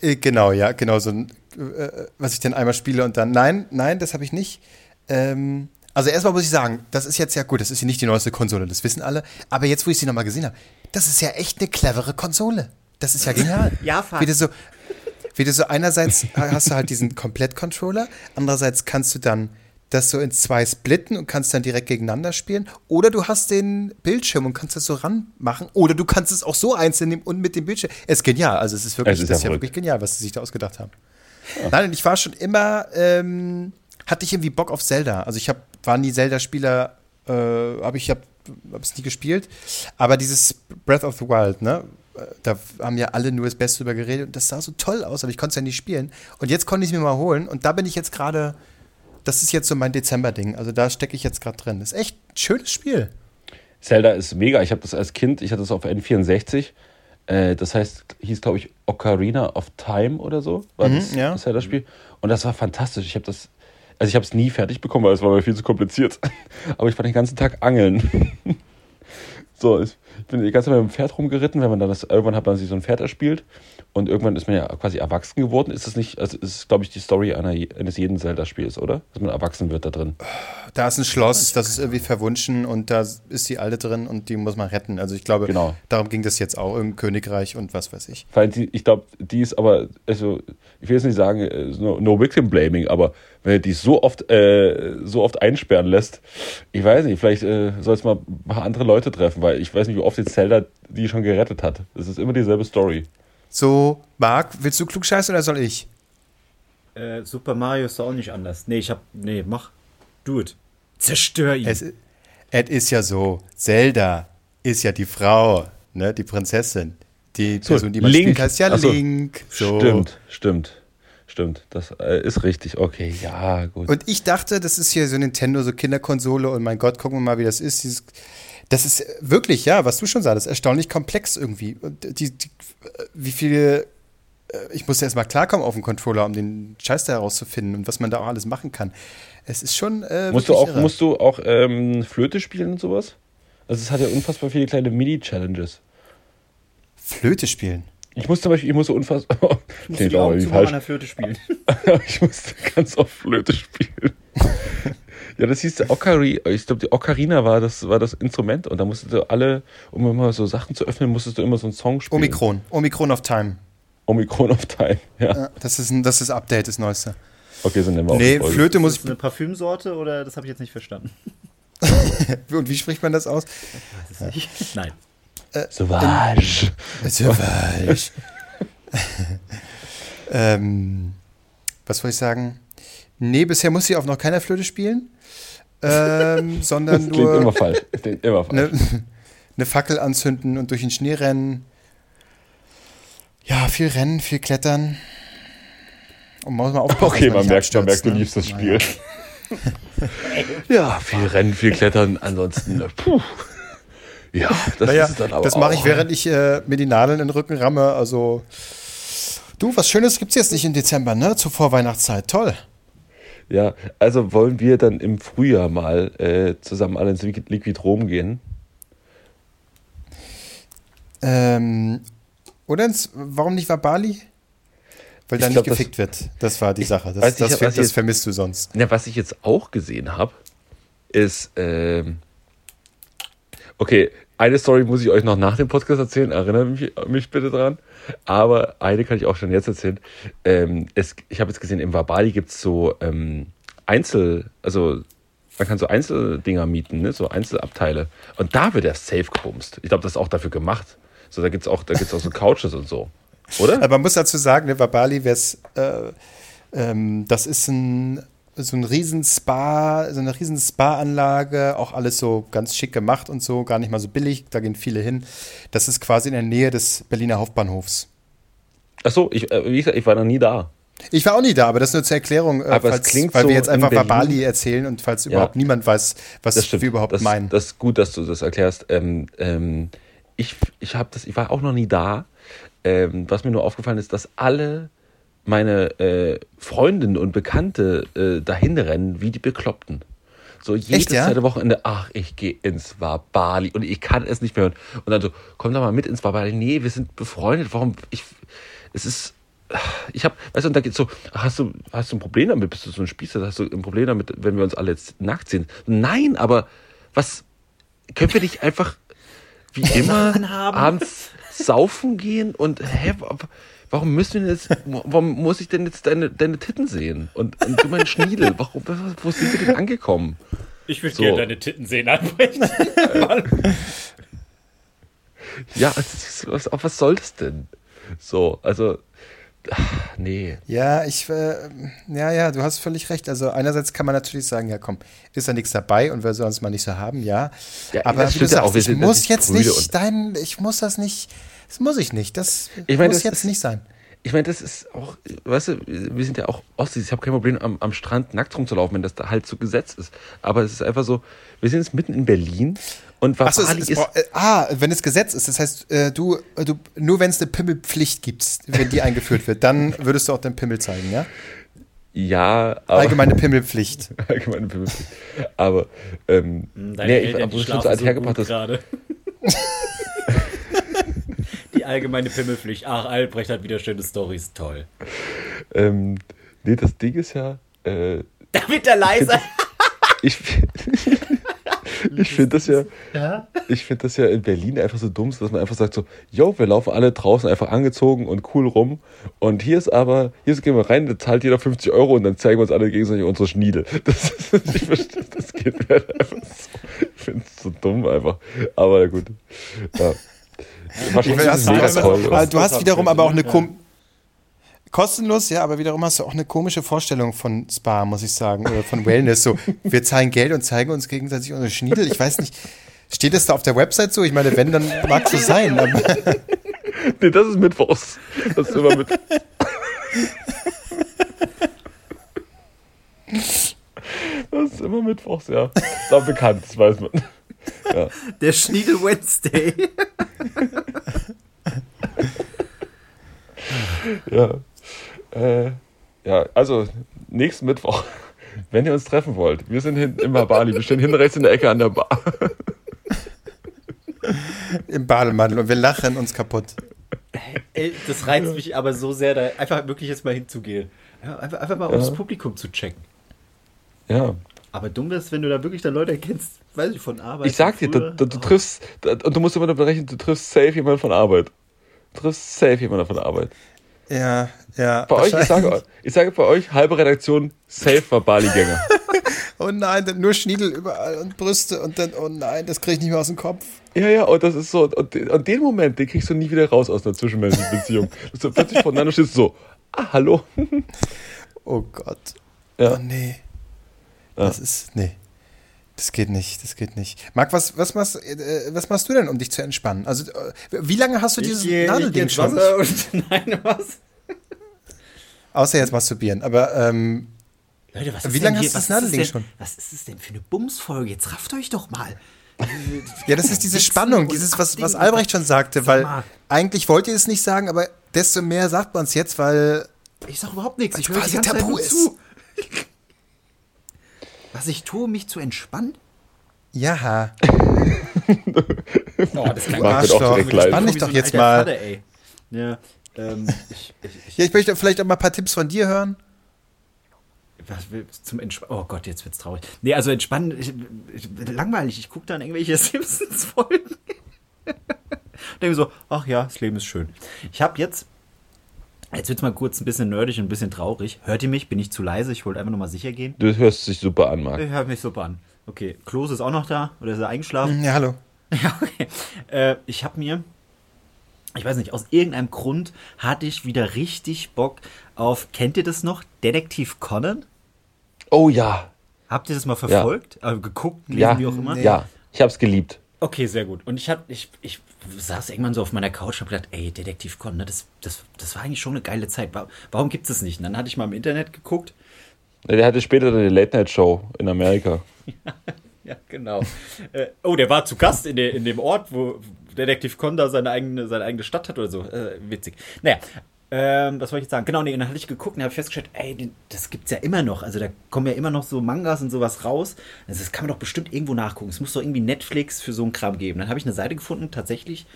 [SPEAKER 2] Äh, Genau, ja, genau so ein, äh, was ich dann einmal spiele und dann. Nein, nein, das habe ich nicht. Ähm, also erstmal muss ich sagen, das ist jetzt ja gut, das ist ja nicht die neueste Konsole, das wissen alle. Aber jetzt, wo ich sie nochmal gesehen habe, das ist ja echt eine clevere Konsole. Das ist ja genial.
[SPEAKER 4] Ja, fuck.
[SPEAKER 2] Wie du so, wie du so einerseits hast du halt diesen Komplett-Controller, andererseits kannst du dann das so in zwei splitten und kannst dann direkt gegeneinander spielen. Oder du hast den Bildschirm und kannst das so ranmachen. Oder du kannst es auch so einzeln nehmen und mit dem Bildschirm. Es ist genial. Also es ist wirklich,
[SPEAKER 3] Es ist
[SPEAKER 2] das ist
[SPEAKER 3] ja
[SPEAKER 2] ja wirklich genial, was sie sich da ausgedacht haben. Nein, und ich war schon immer, ähm, hatte ich irgendwie Bock auf Zelda. Also ich hab, war nie Zelda-Spieler, äh, aber ich habe es nie gespielt. Aber dieses Breath of the Wild, ne? äh, Da haben ja alle nur das Beste über geredet und das sah so toll aus, aber ich konnte es ja nicht spielen. Und jetzt konnte ich es mir mal holen und da bin ich jetzt gerade, das ist jetzt so mein Dezember-Ding. Also da stecke ich jetzt gerade drin. Ist echt ein schönes Spiel.
[SPEAKER 3] Zelda ist mega. Ich habe das als Kind, ich hatte das auf N64. Äh, das heißt, hieß, glaube ich, Ocarina of Time oder so. War das,
[SPEAKER 2] ja.
[SPEAKER 3] das Zelda-Spiel. Und das war fantastisch. Ich habe das, also ich habe es nie fertig bekommen, weil es war mir viel zu kompliziert. Aber ich war den ganzen Tag angeln. so, ich bin die ganze Zeit mit dem Pferd rumgeritten, wenn man dann das, irgendwann hat man sich so ein Pferd erspielt. Und irgendwann ist man ja quasi erwachsen geworden. Ist das nicht, also ist glaube ich, die Story einer, eines jeden Zelda-Spiels, oder? Dass man erwachsen wird da drin.
[SPEAKER 2] Da ist ein Schloss, das ist irgendwie verwunschen und da ist die Alte drin und die muss man retten. Also ich glaube,
[SPEAKER 3] Genau.
[SPEAKER 2] darum ging das jetzt auch im Königreich und was weiß ich.
[SPEAKER 3] Weil die, ich glaube, die ist aber, also, ich will jetzt nicht sagen, äh, no, no victim blaming, aber wenn du die so oft, äh, so oft einsperren lässt, ich weiß nicht, vielleicht äh, soll es mal ein paar andere Leute treffen, weil ich weiß nicht, wie oft jetzt Zelda die schon gerettet hat. Es ist immer dieselbe Story.
[SPEAKER 2] So, Marc, willst du klugscheißen oder soll ich?
[SPEAKER 4] Äh, Super Mario ist doch auch nicht anders. Nee, ich hab. Nee, mach. Do it. Zerstör ihn.
[SPEAKER 2] Es, es ist ja so, Zelda ist ja die Frau, ne, die Prinzessin. Die
[SPEAKER 3] So,
[SPEAKER 2] Person, die man
[SPEAKER 3] Link.
[SPEAKER 2] spielt, heißt ja
[SPEAKER 3] so,
[SPEAKER 2] Link. So.
[SPEAKER 3] Stimmt, stimmt, stimmt. Das äh, ist richtig. Okay, ja, gut.
[SPEAKER 2] Und ich dachte, das ist hier so Nintendo, so Kinderkonsole und mein Gott, gucken wir mal, wie das ist. Dieses, das ist wirklich, ja, was du schon sagst, erstaunlich komplex irgendwie. Und die, die, wie viele, äh, ich musste erst mal klarkommen auf dem Controller, um den Scheiß da herauszufinden und was man da auch alles machen kann. Es ist schon. Äh,
[SPEAKER 3] musst, du auch,
[SPEAKER 2] irre.
[SPEAKER 3] musst du auch ähm, Flöte spielen und sowas? Also es hat ja unfassbar viele kleine Mini-Challenges.
[SPEAKER 2] Flöte spielen.
[SPEAKER 3] Ich muss zum Beispiel, ich muss so unfassbar.
[SPEAKER 4] Ich muss
[SPEAKER 3] Klingt
[SPEAKER 4] die Augen zu an der Flöte spielen.
[SPEAKER 3] ich musste ganz oft Flöte spielen. ja, das hieß der Okari, ich glaube, die Ocarina war das, war das Instrument und da musstest du alle, um immer so Sachen zu öffnen, musstest du immer so einen Song spielen.
[SPEAKER 2] Omikron. Omikron of Time.
[SPEAKER 3] Omikron of Time, ja.
[SPEAKER 2] Ja, das ist ein das ist Update, das Neueste.
[SPEAKER 3] Okay, so nennen wir auch
[SPEAKER 2] Nee,
[SPEAKER 3] Folge.
[SPEAKER 2] Flöte
[SPEAKER 4] Ist
[SPEAKER 2] muss
[SPEAKER 4] das eine Parfümsorte oder das habe ich jetzt nicht verstanden?
[SPEAKER 2] ich. Und wie spricht man das aus?
[SPEAKER 4] Weiß es nicht. Nein.
[SPEAKER 3] Sauvage.
[SPEAKER 2] Sauvage. ähm, was wollte ich sagen? Nee, bisher muss sie auf noch keiner Flöte spielen, ähm, sondern
[SPEAKER 3] Das klingt immer
[SPEAKER 2] nur
[SPEAKER 3] falsch. Klingt immer falsch.
[SPEAKER 2] eine, eine Fackel anzünden und durch den Schnee rennen. Ja, viel rennen, viel klettern. Und muss man aufpassen,
[SPEAKER 3] Okay, man
[SPEAKER 2] nicht
[SPEAKER 3] merkt, man merkt, du
[SPEAKER 2] ne?
[SPEAKER 3] liebst das
[SPEAKER 2] Naja.
[SPEAKER 3] Spiel. ja, viel Rennen, viel Klettern, ansonsten, äh, puh. Ja, das
[SPEAKER 2] Naja,
[SPEAKER 3] ist es dann aber
[SPEAKER 2] das mache ich,
[SPEAKER 3] auch.
[SPEAKER 2] während ich äh, mir die Nadeln in den Rücken ramme. Also, du, was Schönes gibt's jetzt nicht im Dezember, ne? Zur Vorweihnachtszeit. Toll.
[SPEAKER 3] Ja, also wollen wir dann im Frühjahr mal äh, zusammen alle ins Liquid Liquid Rom gehen?
[SPEAKER 2] Ähm, oder ins, warum nicht war Bali? Weil da
[SPEAKER 3] Ich
[SPEAKER 2] nicht gefickt wird. Das war die Sache. Das, das,
[SPEAKER 3] nicht,
[SPEAKER 2] das,
[SPEAKER 3] ich jetzt-
[SPEAKER 2] vermisst du sonst.
[SPEAKER 3] Ja, was ich jetzt auch gesehen habe, ist, ähm, okay, eine Story muss ich euch noch nach dem Podcast erzählen, erinnert mich, mich bitte dran. Aber eine kann ich auch schon jetzt erzählen. Ähm, es, ich habe jetzt gesehen, im Wabali gibt es so ähm, Einzel, also man kann so Einzeldinger mieten, ne? so Einzelabteile. Und da wird erst safe gebumst. Ich glaube, das ist auch dafür gemacht. So, da gibt es auch, auch so Couches und so. Oder?
[SPEAKER 2] Aber man muss dazu sagen, ne, Bali wäre äh, ähm, das ist ein, so ein riesen Spa, so eine riesen Spa-Anlage, auch alles so ganz schick gemacht und so, gar nicht mal so billig, da gehen viele hin. Das ist quasi in der Nähe des Berliner Hauptbahnhofs.
[SPEAKER 3] Achso, ich, äh, wie gesagt, ich war noch nie da.
[SPEAKER 2] Ich war auch nie da, aber das nur zur Erklärung, äh,
[SPEAKER 3] Aber
[SPEAKER 2] falls,
[SPEAKER 3] klingt
[SPEAKER 2] weil
[SPEAKER 3] so
[SPEAKER 2] wir jetzt
[SPEAKER 3] in
[SPEAKER 2] einfach
[SPEAKER 3] Berlin-
[SPEAKER 2] Bali erzählen und falls
[SPEAKER 3] Ja.
[SPEAKER 2] überhaupt niemand weiß, was wir überhaupt
[SPEAKER 3] das,
[SPEAKER 2] meinen.
[SPEAKER 3] Das ist gut, dass du das erklärst. Ähm, ähm, ich ich das, ich war auch noch nie da. Ähm, was mir nur aufgefallen ist, dass alle meine äh, Freundinnen und Bekannte äh, dahin rennen wie die Bekloppten. So jedes
[SPEAKER 2] Echt, ja?
[SPEAKER 3] zweite Wochenende, ach, ich gehe ins Wabali und ich kann es nicht mehr hören. Und dann so, komm doch mal mit ins Wabali. Nee, wir sind befreundet. Warum? Ich, es ist, ich habe, weißt du, und da geht's so, hast du, hast du ein Problem damit? Bist du so ein Spießer? Hast du ein Problem damit, wenn wir uns alle jetzt nackt sehen? Nein, aber was, können wir nicht einfach wie immer abends saufen gehen und hä, warum müssen wir jetzt, warum muss ich denn jetzt deine, deine Titten sehen? Und, und du mein Schniedel, warum, wo sind wir denn angekommen?
[SPEAKER 4] Ich würde
[SPEAKER 3] So.
[SPEAKER 4] gerne deine Titten sehen anbrechen.
[SPEAKER 3] Ja, ist- was, auf was soll das denn? So, also, ach, nee.
[SPEAKER 2] Ja, ich, äh, ja, ja, du hast völlig recht. Also einerseits kann man natürlich sagen, ja komm, ist da nichts dabei und wir sollen es mal nicht so haben, ja.
[SPEAKER 3] Ja,
[SPEAKER 2] Aber wie du sagst,
[SPEAKER 3] auch, wir
[SPEAKER 2] ich muss jetzt nicht dein, ich muss das nicht, das muss ich nicht, das
[SPEAKER 3] Ich meine,
[SPEAKER 2] muss
[SPEAKER 3] das
[SPEAKER 2] jetzt
[SPEAKER 3] ist-
[SPEAKER 2] nicht sein.
[SPEAKER 3] Ich meine, das ist auch, weißt du, wir sind ja auch Ossis. Ich habe kein Problem, am, am Strand nackt rumzulaufen, wenn das da halt so Gesetz ist. Aber es ist einfach so, wir sind jetzt mitten in Berlin und
[SPEAKER 2] es, es,
[SPEAKER 3] ist.
[SPEAKER 2] brauch- äh, ah, wenn es Gesetz ist, das heißt, äh, du, äh, du, nur wenn es eine Pimmelpflicht gibt, wenn die eingeführt wird, dann würdest du auch deinen Pimmel zeigen, ja?
[SPEAKER 3] Ja, aber.
[SPEAKER 2] Allgemeine Pimmelpflicht.
[SPEAKER 3] Allgemeine Pimmelpflicht. Aber, ähm, nee, ich
[SPEAKER 4] Eltern,
[SPEAKER 3] habe
[SPEAKER 4] die
[SPEAKER 3] schon so
[SPEAKER 4] schlafen
[SPEAKER 3] alt
[SPEAKER 4] so
[SPEAKER 3] hergebracht,
[SPEAKER 4] gerade. allgemeine Pimmelpflicht. Ach, Albrecht hat wieder schöne Stories. Toll.
[SPEAKER 3] Ähm, nee, das Ding ist ja, äh,
[SPEAKER 4] Da wird er leiser.
[SPEAKER 3] ich, ich finde das ja, ich finde das ja in Berlin einfach so dumm, dass man einfach sagt so, yo, wir laufen alle draußen einfach angezogen und cool rum und hier ist aber, hier gehen wir rein, da zahlt jeder 50 Euro und dann zeigen wir uns alle gegenseitig unsere Schniedel. Das, ist- ich verstehe, das geht mir einfach so, ich finde es so dumm einfach, aber gut, ja. Wahrscheinlich
[SPEAKER 2] Du
[SPEAKER 3] ist
[SPEAKER 2] hast,
[SPEAKER 3] es mega toll.
[SPEAKER 2] aber du hast wiederum aber auch eine
[SPEAKER 4] Ja.
[SPEAKER 2] kom kostenlos, ja, aber wiederum hast du auch eine komische Vorstellung von Spa, muss ich sagen, oder von Wellness. So, wir zahlen Geld und zeigen uns gegenseitig unsere Schniedel. Ich weiß nicht, steht das da auf der Website so? Ich meine, wenn, dann mag es so sein. Aber
[SPEAKER 3] Nee, das ist Mittwochs. Das ist immer mit. Das ist immer Mittwochs, ja. Ist auch bekannt, das weiß man. Ja.
[SPEAKER 4] Der Schniedel Wednesday.
[SPEAKER 3] Ja. Äh, ja, also nächsten Mittwoch, wenn ihr uns treffen wollt, wir sind hinten im Bali, wir stehen hinten rechts in der Ecke an der Bar.
[SPEAKER 2] im Bademantel und wir lachen uns kaputt.
[SPEAKER 4] Ey, das reizt mich aber so sehr, da einfach wirklich jetzt mal hinzugehen. Ja, einfach, einfach mal aufs Publikum zu checken.
[SPEAKER 3] Ja.
[SPEAKER 4] Aber dumm ist, wenn du da wirklich dann Leute erkennst, weiß ich, von Arbeit.
[SPEAKER 3] Ich sag dir, du,
[SPEAKER 4] früher.
[SPEAKER 3] du, du triffst, und du musst immer damit berechnen, du triffst safe jemanden von Arbeit. Du triffst safe jemanden von Arbeit.
[SPEAKER 2] Ja, ja.
[SPEAKER 3] Bei euch, ich sage, ich sage bei euch, halbe Redaktion safe war Bali-Gänger.
[SPEAKER 2] Oh nein, dann nur Schniedel überall und Brüste und dann, oh nein, das kriege ich nicht mehr aus dem Kopf.
[SPEAKER 3] Ja, ja, und das ist so, und, den- und den Moment, den kriegst du nie wieder raus aus einer zwischenmenschlichen Beziehung. Dass du plötzlich voneinander stehst so, ah, hallo.
[SPEAKER 2] Oh Gott.
[SPEAKER 3] Ja.
[SPEAKER 2] Oh nee. Das ist, nee. Das geht nicht, das geht nicht. Marc, was, was, machst, äh, was machst du denn, um dich zu entspannen? Also, äh, wie lange hast du dieses
[SPEAKER 4] ich, geh- ich
[SPEAKER 2] Nadelding
[SPEAKER 4] ins
[SPEAKER 2] schon?
[SPEAKER 4] Und nein, was?
[SPEAKER 2] Außer jetzt masturbieren. Aber ähm,
[SPEAKER 4] Leute, was
[SPEAKER 2] Wie lange hast du das Nadelding
[SPEAKER 4] denn,
[SPEAKER 2] schon?
[SPEAKER 4] Was ist es denn für eine Bumsfolge? Jetzt rafft euch doch mal.
[SPEAKER 2] ja, das ist diese Spannung, dieses, was, was. Albrecht schon sagte,
[SPEAKER 4] Sag
[SPEAKER 2] weil eigentlich wollt ihr es nicht sagen, aber desto mehr sagt man es jetzt, weil
[SPEAKER 4] Ich sag überhaupt nichts. Ich höre
[SPEAKER 2] quasi tabu ist.
[SPEAKER 4] zu. Was ich tue, um mich zu entspannen?
[SPEAKER 2] ja,
[SPEAKER 4] Oh, das kann
[SPEAKER 3] Marc wird auch
[SPEAKER 2] Arschloch,
[SPEAKER 3] direkt leid.
[SPEAKER 2] spann dich doch jetzt mal.
[SPEAKER 4] Vater. Ja, ähm, ich, ich, ich,
[SPEAKER 2] Ja, ich möchte vielleicht auch mal ein paar Tipps von dir hören.
[SPEAKER 4] was zum Entspannen? Oh Gott, jetzt wird's traurig. Nee, also entspannen, ich, ich, langweilig. Ich gucke dann irgendwelche Simpsons-Folgen. Denke so, ach ja, das Leben ist schön. Ich habe jetzt, jetzt wird's mal kurz ein bisschen nerdig und ein bisschen traurig. Hört ihr mich? Bin ich zu leise? Ich wollte einfach nur mal sicher gehen.
[SPEAKER 3] Du hörst dich super an, Marc.
[SPEAKER 4] Ich höre mich super an. Okay, Klose ist auch noch da oder ist er eingeschlafen?
[SPEAKER 2] Ja, hallo.
[SPEAKER 4] Ja, okay. Äh, ich habe mir, ich weiß nicht, aus irgendeinem Grund hatte ich wieder richtig Bock auf, kennt ihr das noch? Detektiv Conan?
[SPEAKER 3] Oh ja.
[SPEAKER 4] Habt ihr das mal verfolgt? Also geguckt, gelesen,
[SPEAKER 3] Ja.
[SPEAKER 4] wie auch immer?
[SPEAKER 3] Ja. Ich hab's geliebt.
[SPEAKER 4] Okay, sehr gut. Und ich hab, ich, ich saß irgendwann so auf meiner Couch und hab gedacht, ey, Detektiv Conan, ne, das, das, das war eigentlich schon eine geile Zeit. Wa- Warum gibt es nicht? Und dann hatte ich mal im Internet geguckt.
[SPEAKER 3] Der hatte später eine Late-Night-Show in Amerika.
[SPEAKER 4] Ja, genau. äh, oh, der war zu Gast in, der, in dem Ort, wo Detektiv Conda seine eigene, seine eigene Stadt hat oder so. Äh, witzig. Naja, ähm, was wollte ich jetzt sagen? Genau, nee, dann hatte ich geguckt und habe festgestellt, ey, das gibt's ja immer noch. Also da kommen ja immer noch so Mangas und sowas raus. Also das kann man doch bestimmt irgendwo nachgucken. Es muss doch irgendwie Netflix für so einen Kram geben. Dann habe ich eine Seite gefunden, tatsächlich.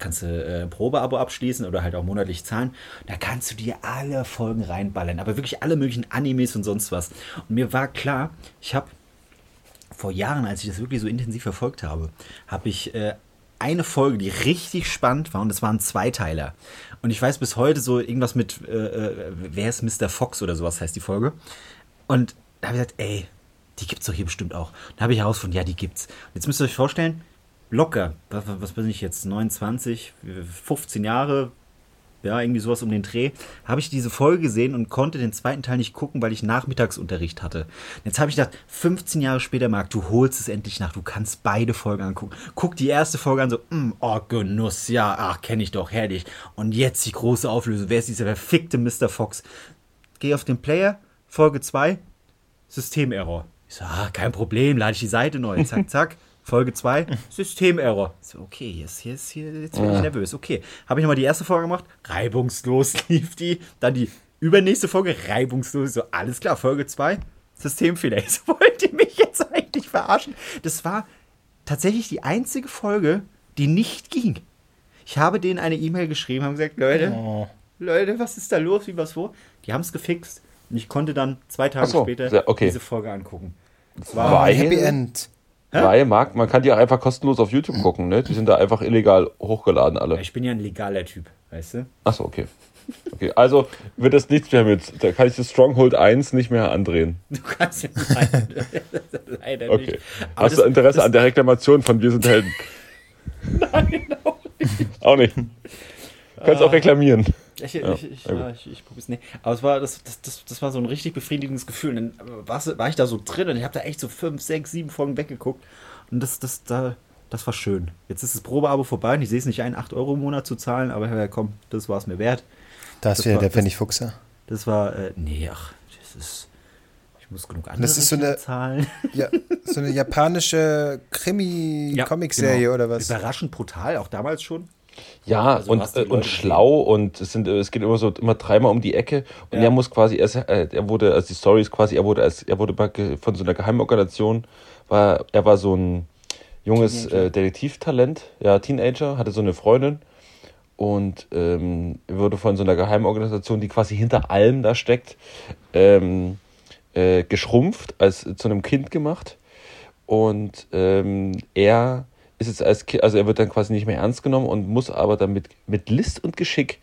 [SPEAKER 4] Kannst du äh, ein Probeabo abschließen oder halt auch monatlich zahlen. Da kannst du dir alle Folgen reinballern. Aber wirklich alle möglichen Animes und sonst was. Und mir war klar, ich habe vor Jahren, als ich das wirklich so intensiv verfolgt habe, habe ich äh, eine Folge, die richtig spannend war, und das war ein Zweiteiler. Und ich weiß bis heute so irgendwas mit, äh, äh, wer ist Mr. Fox oder sowas heißt die Folge. Und da habe ich gesagt, ey, die gibt's doch hier bestimmt auch. Da habe ich herausgefunden, ja, die gibt's. Und jetzt müsst ihr euch vorstellen, locker, was, was bin ich jetzt, 29, 15 Jahre, ja, irgendwie sowas um den Dreh, habe ich diese Folge gesehen und konnte den zweiten Teil nicht gucken, weil ich Nachmittagsunterricht hatte. Jetzt habe ich gedacht, 15 Jahre später, Marc, du holst es endlich nach, du kannst beide Folgen angucken. Guck die erste Folge an, so, mm, oh, Genuss, ja, ach, kenne ich doch, herrlich. Und jetzt die große Auflösung, wer ist dieser verfickte Mr. Fox? Geh auf den Player, Folge 2, Systemerror. Ich so, ah, kein Problem, lade ich die Seite neu. Zack, zack. Folge 2, Systemerror. Ich So, okay, jetzt, jetzt, hier, jetzt bin ich nervös. Okay, habe ich nochmal die erste Folge gemacht, reibungslos lief die. Dann die übernächste Folge, reibungslos. So, alles klar, Folge 2, Systemfehler. So, wollt ihr mich jetzt eigentlich verarschen? Das war tatsächlich die einzige Folge, die nicht ging. Ich habe denen eine E-Mail geschrieben, haben gesagt, Leute,
[SPEAKER 2] Oh.
[SPEAKER 4] Leute, was ist da los, wie was wo? Die haben es gefixt. Und ich konnte dann zwei Tage
[SPEAKER 3] so,
[SPEAKER 4] später
[SPEAKER 3] okay.
[SPEAKER 4] diese Folge angucken. Es
[SPEAKER 3] War-
[SPEAKER 2] Happy End.
[SPEAKER 3] Weil, Marc, man kann die auch einfach kostenlos auf YouTube gucken, ne? Die sind da einfach illegal hochgeladen alle.
[SPEAKER 4] ich bin ja ein legaler Typ, weißt du?
[SPEAKER 3] Achso, okay. Okay, also wird das nichts mehr mit. Da kann ich das Stronghold 1 nicht mehr andrehen.
[SPEAKER 4] Du kannst ja leider, leider
[SPEAKER 3] Okay.
[SPEAKER 4] nicht. Aber
[SPEAKER 3] Hast
[SPEAKER 4] das-
[SPEAKER 3] du Interesse an der Reklamation von Wir sind Helden?
[SPEAKER 4] Nein, auch nicht.
[SPEAKER 3] Auch nicht. Du kannst auch reklamieren.
[SPEAKER 4] Ich, ich, ich, ja, ich, ich probier's nicht. Aber es war, das, das, das, das war so ein richtig befriedigendes Gefühl. Und dann war, ich da so drin und ich habe da echt so fünf, sechs, sieben Folgen weggeguckt. Und das, das, da, das war schön. Jetzt ist das Probeabo vorbei und ich sehe es nicht ein, 8 Euro im Monat zu zahlen, aber ja, komm, das war es mir wert.
[SPEAKER 2] Da ist
[SPEAKER 4] Das
[SPEAKER 2] wieder
[SPEAKER 4] war-
[SPEAKER 2] der Pfennigfuchser.
[SPEAKER 4] Das war, äh, nee, ach, das ist. Ich muss genug andere
[SPEAKER 2] Das ist so eine-
[SPEAKER 4] zahlen.
[SPEAKER 2] Ja, so eine japanische Krimi-Comic-Serie
[SPEAKER 4] genau.
[SPEAKER 2] oder was?
[SPEAKER 4] Überraschend brutal, auch damals schon.
[SPEAKER 3] Ja,
[SPEAKER 4] Also,
[SPEAKER 3] und, äh,
[SPEAKER 4] Leute
[SPEAKER 3] und schlau und es sind äh, es geht immer so immer dreimal um die Ecke und
[SPEAKER 4] Ja.
[SPEAKER 3] er muss quasi erst äh, er wurde also die Story ist quasi er wurde als er wurde von so einer Geheimorganisation war er war so ein junges äh, Detektivtalent ja Teenager hatte so eine Freundin und ähm, wurde von so einer Geheimorganisation die quasi hinter allem da steckt ähm, äh, geschrumpft als zu einem Kind gemacht und ähm, er ist jetzt als Kind, also er wird dann quasi nicht mehr ernst genommen und muss aber dann mit, mit List und Geschick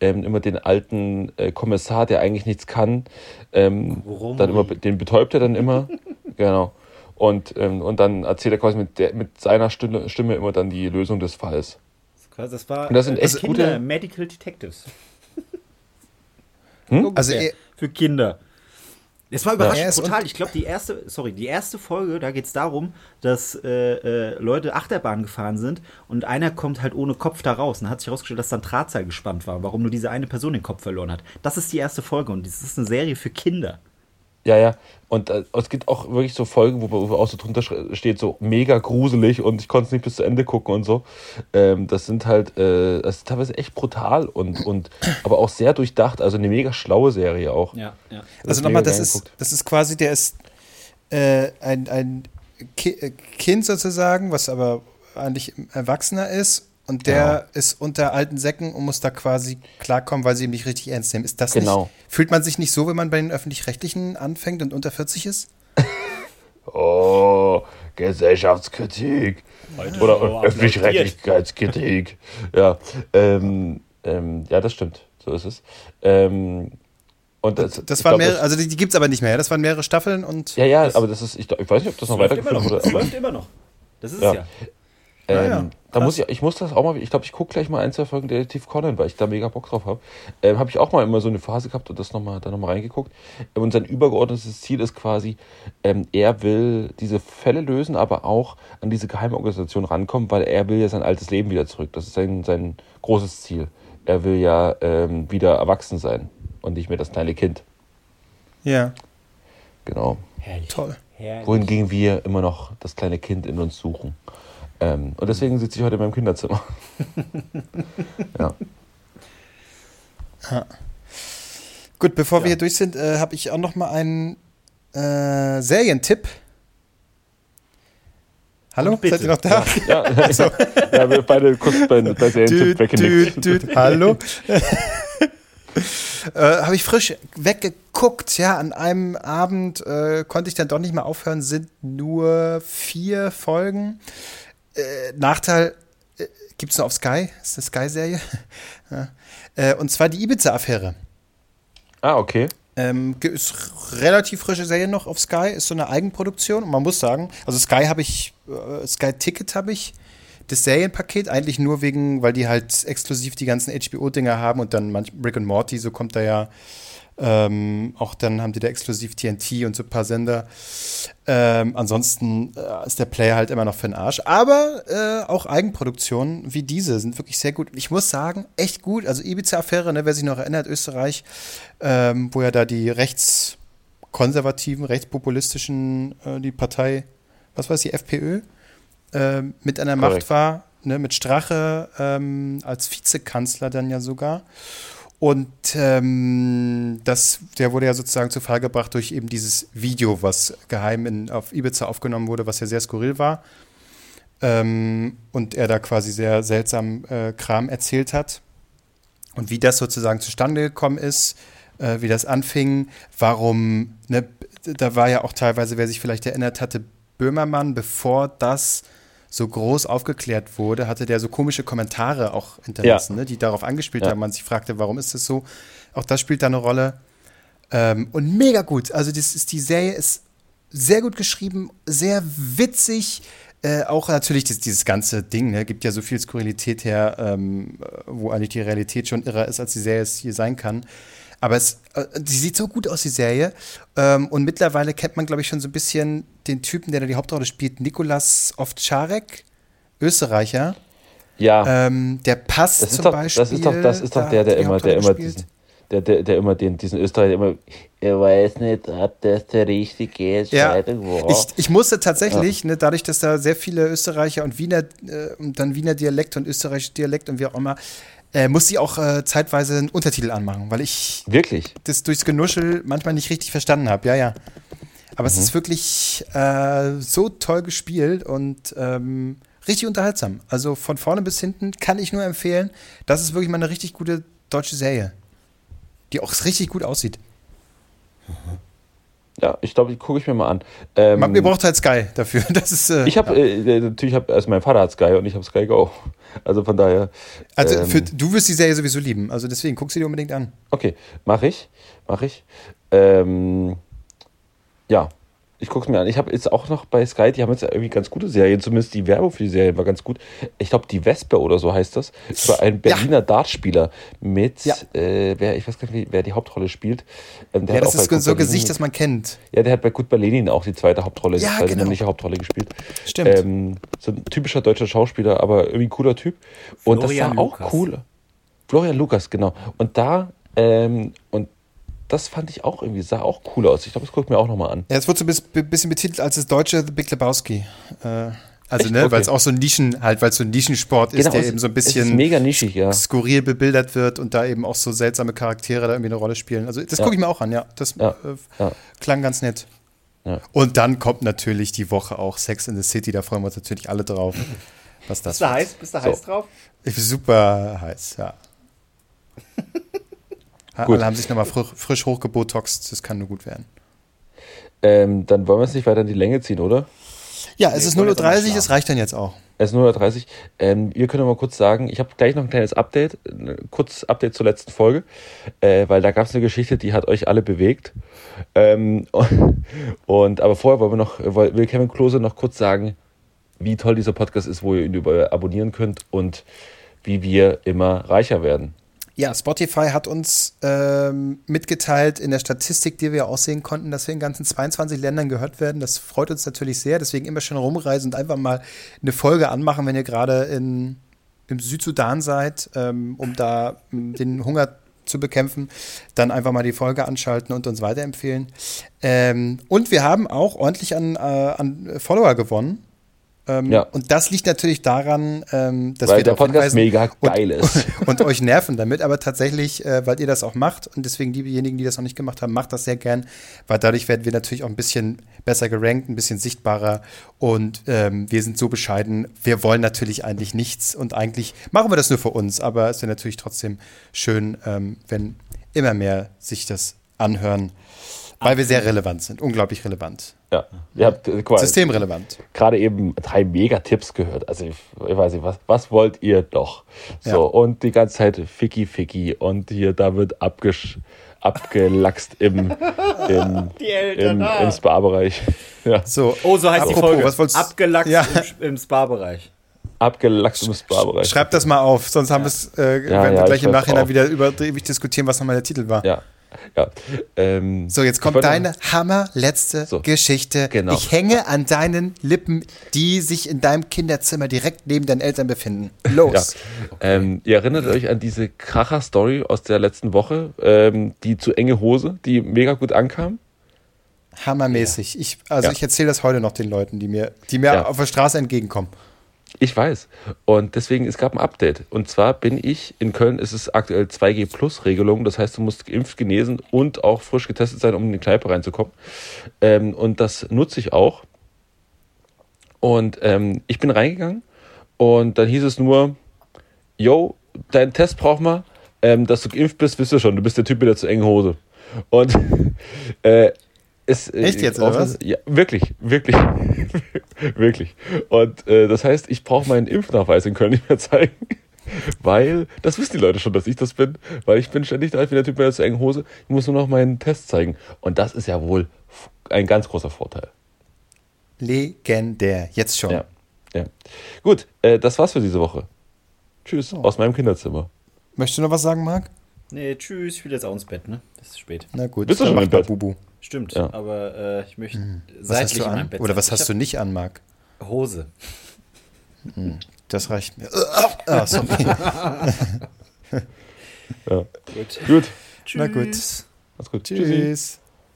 [SPEAKER 3] ähm, immer den alten äh, Kommissar, der eigentlich nichts kann, ähm, dann immer, den betäubt er dann immer. genau. Und, ähm, und dann erzählt er quasi mit, der, mit seiner Stimme, Stimme immer dann die Lösung des Falls.
[SPEAKER 4] Das war
[SPEAKER 3] Und das sind
[SPEAKER 4] äh,
[SPEAKER 3] echt
[SPEAKER 4] Kinder,
[SPEAKER 3] gute-
[SPEAKER 4] Medical Detectives.
[SPEAKER 3] Hm?
[SPEAKER 2] Also er-
[SPEAKER 4] für Kinder. Es war überraschend
[SPEAKER 2] Er ist
[SPEAKER 4] brutal. Ich glaube, die erste, sorry, die erste Folge, da geht es darum, dass äh, äh, Leute Achterbahn gefahren sind und einer kommt halt ohne Kopf da raus. Und dann hat sich herausgestellt, dass da ein Drahtseil gespannt war, warum nur diese eine Person den Kopf verloren hat. Das ist die erste Folge und das ist eine Serie für Kinder.
[SPEAKER 3] Ja, ja. Und äh, es gibt auch wirklich so Folgen, wo, wo auch so drunter steht, so mega gruselig und ich konnte es nicht bis zu Ende gucken und so. Ähm, das sind halt, äh, das ist teilweise echt brutal und, und aber auch sehr durchdacht. Also eine mega schlaue Serie auch.
[SPEAKER 4] Ja, ja.
[SPEAKER 2] Also
[SPEAKER 3] mega
[SPEAKER 2] nochmal, das ist, das ist quasi, der ist äh, ein, ein äh, Kind sozusagen, was aber eigentlich Erwachsener ist und der ist unter alten Säcken und muss da quasi klarkommen, weil sie ihn nicht richtig ernst nehmen. Ist das
[SPEAKER 3] Genau.
[SPEAKER 2] nicht? Fühlt man sich nicht so, wenn man bei den Öffentlich-Rechtlichen anfängt und unter 40 ist?
[SPEAKER 3] Oh, Gesellschaftskritik.
[SPEAKER 4] Heute
[SPEAKER 3] Oder
[SPEAKER 4] so
[SPEAKER 3] Öffentlichkeitskritik. Ja, ähm, ähm, ja, das stimmt. So ist es. Ähm, und das,
[SPEAKER 2] Das
[SPEAKER 3] ich
[SPEAKER 2] waren
[SPEAKER 3] glaub,
[SPEAKER 2] mehrere,
[SPEAKER 3] das-
[SPEAKER 2] also die, die gibt es aber nicht mehr. Das waren mehrere Staffeln und
[SPEAKER 3] Ja, ja,
[SPEAKER 4] das-
[SPEAKER 3] aber das ist, ich, ich weiß nicht, ob das noch weitergeführt wurde.
[SPEAKER 4] Das läuft immer noch. Das ist
[SPEAKER 3] Ja.
[SPEAKER 4] es ja.
[SPEAKER 3] Ähm,
[SPEAKER 2] ja,
[SPEAKER 3] da muss ich, ich muss das auch mal, ich glaube, ich gucke gleich mal ein, zwei Folgen Detektiv Conan, weil ich da mega Bock drauf habe. Ähm, habe ich auch mal immer so eine Phase gehabt und das noch mal, da nochmal reingeguckt. Ähm, Und sein übergeordnetes Ziel ist quasi, ähm, er will diese Fälle lösen, aber auch an diese Geheimorganisation rankommen, weil er will ja sein altes Leben wieder zurück. Das ist sein, sein großes Ziel. Er will ja ähm, wieder erwachsen sein und nicht mehr das kleine Kind.
[SPEAKER 2] ja,
[SPEAKER 3] Genau.
[SPEAKER 4] Herrlich.
[SPEAKER 2] toll.
[SPEAKER 4] Herrlich.
[SPEAKER 3] Wohingegen wir immer noch das kleine Kind in uns suchen. Ähm, und deswegen sitze ich heute in meinem Kinderzimmer. ja.
[SPEAKER 2] Gut, bevor
[SPEAKER 4] Ja.
[SPEAKER 2] wir hier durch sind, äh, habe ich auch noch mal einen äh, Serientipp. Hallo, seid ihr noch da?
[SPEAKER 3] Ja, ja wir beide kurz bei, bei Serientipp weggenickt.
[SPEAKER 2] Hallo. äh, Habe ich frisch weggeguckt, ja, an einem Abend äh, konnte ich dann doch nicht mehr aufhören, sind nur vier Folgen. Äh, Nachteil äh, gibt es nur auf Sky, ist eine Sky-Serie. ja. äh, und zwar die Ibiza-Affäre.
[SPEAKER 3] Ah, okay.
[SPEAKER 2] Ähm, ist relativ frische Serie noch auf Sky, ist so eine Eigenproduktion. Und man muss sagen, also Sky habe ich, äh, Sky Ticket habe ich, das Serienpaket eigentlich nur wegen, weil die halt exklusiv die ganzen HBO-Dinger haben und dann manch Rick and Morty, so kommt da ja ähm, auch dann haben die da exklusiv TNT und so ein paar Sender. Ähm, ansonsten äh, ist der Player halt immer noch für den Arsch. Aber äh, auch Eigenproduktionen wie diese sind wirklich sehr gut. Ich muss sagen, echt gut. Also Ibiza-Affäre, ne, wer sich noch erinnert, Österreich, ähm, wo ja da die rechtskonservativen, rechtspopulistischen, äh, die Partei, was war es, die FPÖ, ähm, mit an der Macht war, ne, mit Strache ähm, als Vizekanzler dann ja sogar. Und ähm, das, der wurde ja sozusagen zu Fall gebracht durch eben dieses Video, was geheim in, auf Ibiza aufgenommen wurde, was ja sehr skurril war. ähm, und er da quasi sehr seltsam äh, Kram erzählt hat. Und wie das sozusagen zustande gekommen ist, äh, wie das anfing, warum, ne, da war ja auch teilweise, wer sich vielleicht erinnert hatte, Böhmermann, bevor das so groß aufgeklärt wurde, hatte der so komische Kommentare auch hinterlassen,
[SPEAKER 3] Ja.
[SPEAKER 2] ne, die darauf angespielt
[SPEAKER 3] Ja.
[SPEAKER 2] haben. Man sich fragte, warum ist das so? Auch das spielt da eine Rolle. Ähm, und mega gut. Also das ist, die Serie ist sehr gut geschrieben, sehr witzig. Äh, auch natürlich das, dieses ganze Ding, ne, gibt ja so viel Skurrilität her, ähm, wo eigentlich die Realität schon irrer ist, als die Serie es hier sein kann. Aber es, äh, die sieht so gut aus, die Serie. Ähm, und mittlerweile kennt man, glaube ich, schon so ein bisschen den Typen, der da die Hauptrolle spielt, Nikolas Ovtcharek, Österreicher.
[SPEAKER 3] Ja,
[SPEAKER 2] Ähm, der passt
[SPEAKER 3] das ist
[SPEAKER 2] zum
[SPEAKER 3] doch,
[SPEAKER 2] Beispiel.
[SPEAKER 3] das ist doch, das ist doch der, der immer, der immer diesen, der, der, der immer den, diesen Österreicher immer, er weiß nicht, ob das der richtige
[SPEAKER 2] Ja,
[SPEAKER 3] Entscheidung war.
[SPEAKER 2] ich, ich musste tatsächlich, ne, dadurch, dass da sehr viele Österreicher und Wiener äh, und dann Wiener Dialekt und österreichischer Dialekt und wie auch immer, äh, musste ich auch äh, zeitweise einen Untertitel anmachen, weil ich
[SPEAKER 3] Wirklich?
[SPEAKER 2] das durchs Genuschel manchmal nicht richtig verstanden habe. Ja, ja. Aber es ist wirklich äh, so toll gespielt und ähm, richtig unterhaltsam. Also von vorne bis hinten kann ich nur empfehlen. Das ist wirklich mal eine richtig gute deutsche Serie, die auch richtig gut aussieht.
[SPEAKER 3] Ja, ich glaube, die gucke ich mir mal an. Ähm,
[SPEAKER 2] Man, ihr braucht halt Sky dafür. Das ist äh,
[SPEAKER 3] ich habe äh, natürlich, hab, also mein Vater hat Sky und ich habe Sky Go. Also von daher.
[SPEAKER 2] Also
[SPEAKER 3] ähm,
[SPEAKER 2] für, du wirst die Serie sowieso lieben. Also deswegen guck sie dir unbedingt an.
[SPEAKER 3] Okay, mache ich, mache ich. Ähm, ja, ich gucke es mir an. Ich habe jetzt auch noch bei Sky, die haben jetzt irgendwie ganz gute Serien, zumindest die Werbung für die Serie war ganz gut. Ich glaube, die Wespe oder so heißt das, über einen Berliner Dartspieler mit,
[SPEAKER 2] Ja.
[SPEAKER 3] äh, wer, ich weiß gar nicht, wer die Hauptrolle spielt. Ähm, der
[SPEAKER 2] Ja,
[SPEAKER 3] hat
[SPEAKER 2] das
[SPEAKER 3] auch bei
[SPEAKER 2] ist so ein
[SPEAKER 3] Berlin-
[SPEAKER 2] Gesicht, das man kennt.
[SPEAKER 3] Ja, der hat bei Gut Berlin auch die zweite Hauptrolle, die
[SPEAKER 2] Ja,
[SPEAKER 3] zweite
[SPEAKER 2] genau.
[SPEAKER 3] männliche Hauptrolle gespielt.
[SPEAKER 2] Stimmt.
[SPEAKER 3] Ähm, so ein typischer deutscher Schauspieler, aber irgendwie ein cooler Typ. Und
[SPEAKER 4] Florian
[SPEAKER 3] das war auch
[SPEAKER 4] Lukas.
[SPEAKER 3] cool. Florian Lukas, genau. Und da, ähm, und das fand ich auch irgendwie, sah auch cool aus. Ich glaube, das gucke ich mir auch nochmal an.
[SPEAKER 2] Ja, es wird so ein bis- bi- bisschen betitelt als das deutsche The Big Lebowski. Äh, also,
[SPEAKER 3] Echt?
[SPEAKER 2] ne,
[SPEAKER 3] Okay.
[SPEAKER 2] weil es auch so ein Nischen, halt, weil es so ein Nischensport ist, der
[SPEAKER 3] es-
[SPEAKER 2] eben so ein bisschen
[SPEAKER 3] mega nischig, ja.
[SPEAKER 2] skurril bebildert wird und da eben auch so seltsame Charaktere da irgendwie eine Rolle spielen. Also das
[SPEAKER 3] Ja.
[SPEAKER 2] gucke ich mir auch an, ja. Das
[SPEAKER 3] Ja.
[SPEAKER 2] Äh,
[SPEAKER 3] Ja.
[SPEAKER 2] klang ganz nett.
[SPEAKER 3] Ja.
[SPEAKER 2] Und dann kommt natürlich die Woche auch Sex in the City, da freuen wir uns natürlich alle drauf. Was das
[SPEAKER 4] Bist du heiß? Bist du
[SPEAKER 3] So.
[SPEAKER 4] heiß drauf?
[SPEAKER 2] Ich bin super heiß, ja.
[SPEAKER 3] Gut.
[SPEAKER 2] Alle haben sich nochmal frisch, frisch hochgebotoxt, das kann nur gut werden.
[SPEAKER 3] Ähm, dann wollen wir es nicht weiter in die Länge ziehen, oder?
[SPEAKER 2] Ja, es
[SPEAKER 4] Nee,
[SPEAKER 2] ist
[SPEAKER 4] ich wollte jetzt auch
[SPEAKER 2] 0.30
[SPEAKER 4] mal
[SPEAKER 2] Uhr, das reicht dann jetzt auch.
[SPEAKER 3] Es ist 0.30 ähm, Wir können noch mal kurz sagen, ich habe gleich noch ein kleines Update, ein kurzes Update zur letzten Folge, äh, weil da gab es eine Geschichte, die hat euch alle bewegt. Ähm, und aber vorher wollen wir noch, will will Kevin Klose noch kurz sagen, wie toll dieser Podcast ist, wo ihr ihn über abonnieren könnt und wie wir immer reicher werden.
[SPEAKER 2] Ja, Spotify hat uns ähm, mitgeteilt in der Statistik, die wir auch sehen konnten, dass wir in ganzen 22 Ländern gehört werden. Das freut uns natürlich sehr. Deswegen immer schön rumreisen und einfach mal eine Folge anmachen, wenn ihr gerade in, im Südsudan seid, ähm, um da ähm, den Hunger zu bekämpfen. Dann einfach mal die Folge anschalten und uns weiterempfehlen. Ähm, und wir haben auch ordentlich an, äh, an Follower gewonnen. Ähm,
[SPEAKER 3] Ja.
[SPEAKER 2] Und das liegt natürlich daran, ähm, dass
[SPEAKER 3] Weil
[SPEAKER 2] wir
[SPEAKER 3] der Podcast mega
[SPEAKER 2] und-
[SPEAKER 3] geil ist.
[SPEAKER 2] und euch nerven damit, aber tatsächlich, äh, weil ihr das auch macht und deswegen diejenigen, die das noch nicht gemacht haben, macht das sehr gern, weil dadurch werden wir natürlich auch ein bisschen besser gerankt, ein bisschen sichtbarer und ähm, wir sind so bescheiden. Wir wollen natürlich eigentlich nichts und eigentlich machen wir das nur für uns, aber es wäre natürlich trotzdem schön, ähm, wenn immer mehr sich das anhören, weil wir sehr relevant sind, unglaublich relevant,
[SPEAKER 3] Ja, äh, quasi
[SPEAKER 2] systemrelevant.
[SPEAKER 3] gerade eben drei Mega-Tipps gehört. Also ich, ich weiß nicht, was, was wollt ihr doch? So,
[SPEAKER 2] Ja.
[SPEAKER 3] und die ganze Zeit Ficky Ficky und hier, da wird abgesch abgelachst im, im,
[SPEAKER 4] Die
[SPEAKER 3] im,
[SPEAKER 4] ah.
[SPEAKER 3] im Spa-Bereich. Ja,
[SPEAKER 2] So,
[SPEAKER 4] Oh, so heißt die
[SPEAKER 2] apropos,
[SPEAKER 4] Folge.
[SPEAKER 2] Was wolltest,
[SPEAKER 4] Abgelachst
[SPEAKER 2] Ja.
[SPEAKER 4] im, im Spa-Bereich.
[SPEAKER 3] abgelachst im Spa-Bereich.
[SPEAKER 2] Schreibt das mal auf, sonst haben wir's, äh,
[SPEAKER 3] Ja,
[SPEAKER 2] werden
[SPEAKER 3] ja,
[SPEAKER 2] wir gleich
[SPEAKER 3] ich
[SPEAKER 2] im Nachhinein
[SPEAKER 3] auf.
[SPEAKER 2] wieder über ewig diskutieren, was nochmal der Titel war.
[SPEAKER 3] Ja, ja. Ähm,
[SPEAKER 2] So, jetzt kommt deine hammerletzte
[SPEAKER 3] So,
[SPEAKER 2] Geschichte.
[SPEAKER 3] genau.
[SPEAKER 2] Ich hänge an deinen Lippen, die sich in deinem Kinderzimmer direkt neben deinen Eltern befinden.
[SPEAKER 3] Ja.
[SPEAKER 2] Los.
[SPEAKER 3] Ähm, ihr erinnert euch an diese Kracher-Story aus der letzten Woche, ähm, die zu enge Hose, die mega gut ankam?
[SPEAKER 2] Hammermäßig. Ich, also
[SPEAKER 3] Ja.
[SPEAKER 2] ich erzähle das heute noch den Leuten, die mir, die mir
[SPEAKER 3] Ja.
[SPEAKER 2] auf der Straße entgegenkommen.
[SPEAKER 3] Ich weiß. Und deswegen, es gab ein Update. Und zwar bin ich, in Köln ist es aktuell 2G-Plus-Regelung. Das heißt, du musst geimpft, genesen und auch frisch getestet sein, um in die Kneipe reinzukommen. Ähm, und das nutze ich auch. Und ähm, ich bin reingegangen und dann hieß es nur, yo, deinen Test braucht man, ähm, dass du geimpft bist, wisst ihr schon, du bist der Typ mit der zu engen Hose. Und äh, es, äh,
[SPEAKER 2] Echt jetzt, oder was?
[SPEAKER 3] Ja, wirklich, wirklich, wirklich. Und äh, das heißt, ich brauche meinen Impfnachweis in Köln nicht mehr zeigen, weil, das wissen die Leute schon, dass ich das bin, weil ich bin ständig da, ich bin der Typ mit der zu engen Hose, ich muss nur noch meinen Test zeigen. Und das ist ja wohl ein ganz großer Vorteil.
[SPEAKER 2] Legendär. Jetzt schon.
[SPEAKER 3] Ja, ja. Gut, äh, das war's für diese Woche. Tschüss, aus meinem Kinderzimmer.
[SPEAKER 2] Möchtest du noch was sagen, Marc?
[SPEAKER 4] Nee, tschüss, ich will jetzt auch ins Bett, ne? Das ist spät.
[SPEAKER 2] Na gut.
[SPEAKER 3] Bist du schon im Bett?
[SPEAKER 2] Bubu.
[SPEAKER 4] Stimmt,
[SPEAKER 3] Ja.
[SPEAKER 4] aber äh, ich möchte
[SPEAKER 2] Was
[SPEAKER 4] seitlich
[SPEAKER 2] hast du
[SPEAKER 4] in meinem
[SPEAKER 2] an?
[SPEAKER 4] Bett
[SPEAKER 2] Oder was hast du nicht an, Marc?
[SPEAKER 4] Hose.
[SPEAKER 2] Das reicht mir. Ah, sorry.
[SPEAKER 3] Ja.
[SPEAKER 4] Gut.
[SPEAKER 3] Gut,
[SPEAKER 2] Na gut.
[SPEAKER 4] Tschüss.
[SPEAKER 3] mach's gut. Tschüssi.
[SPEAKER 2] Tschüss.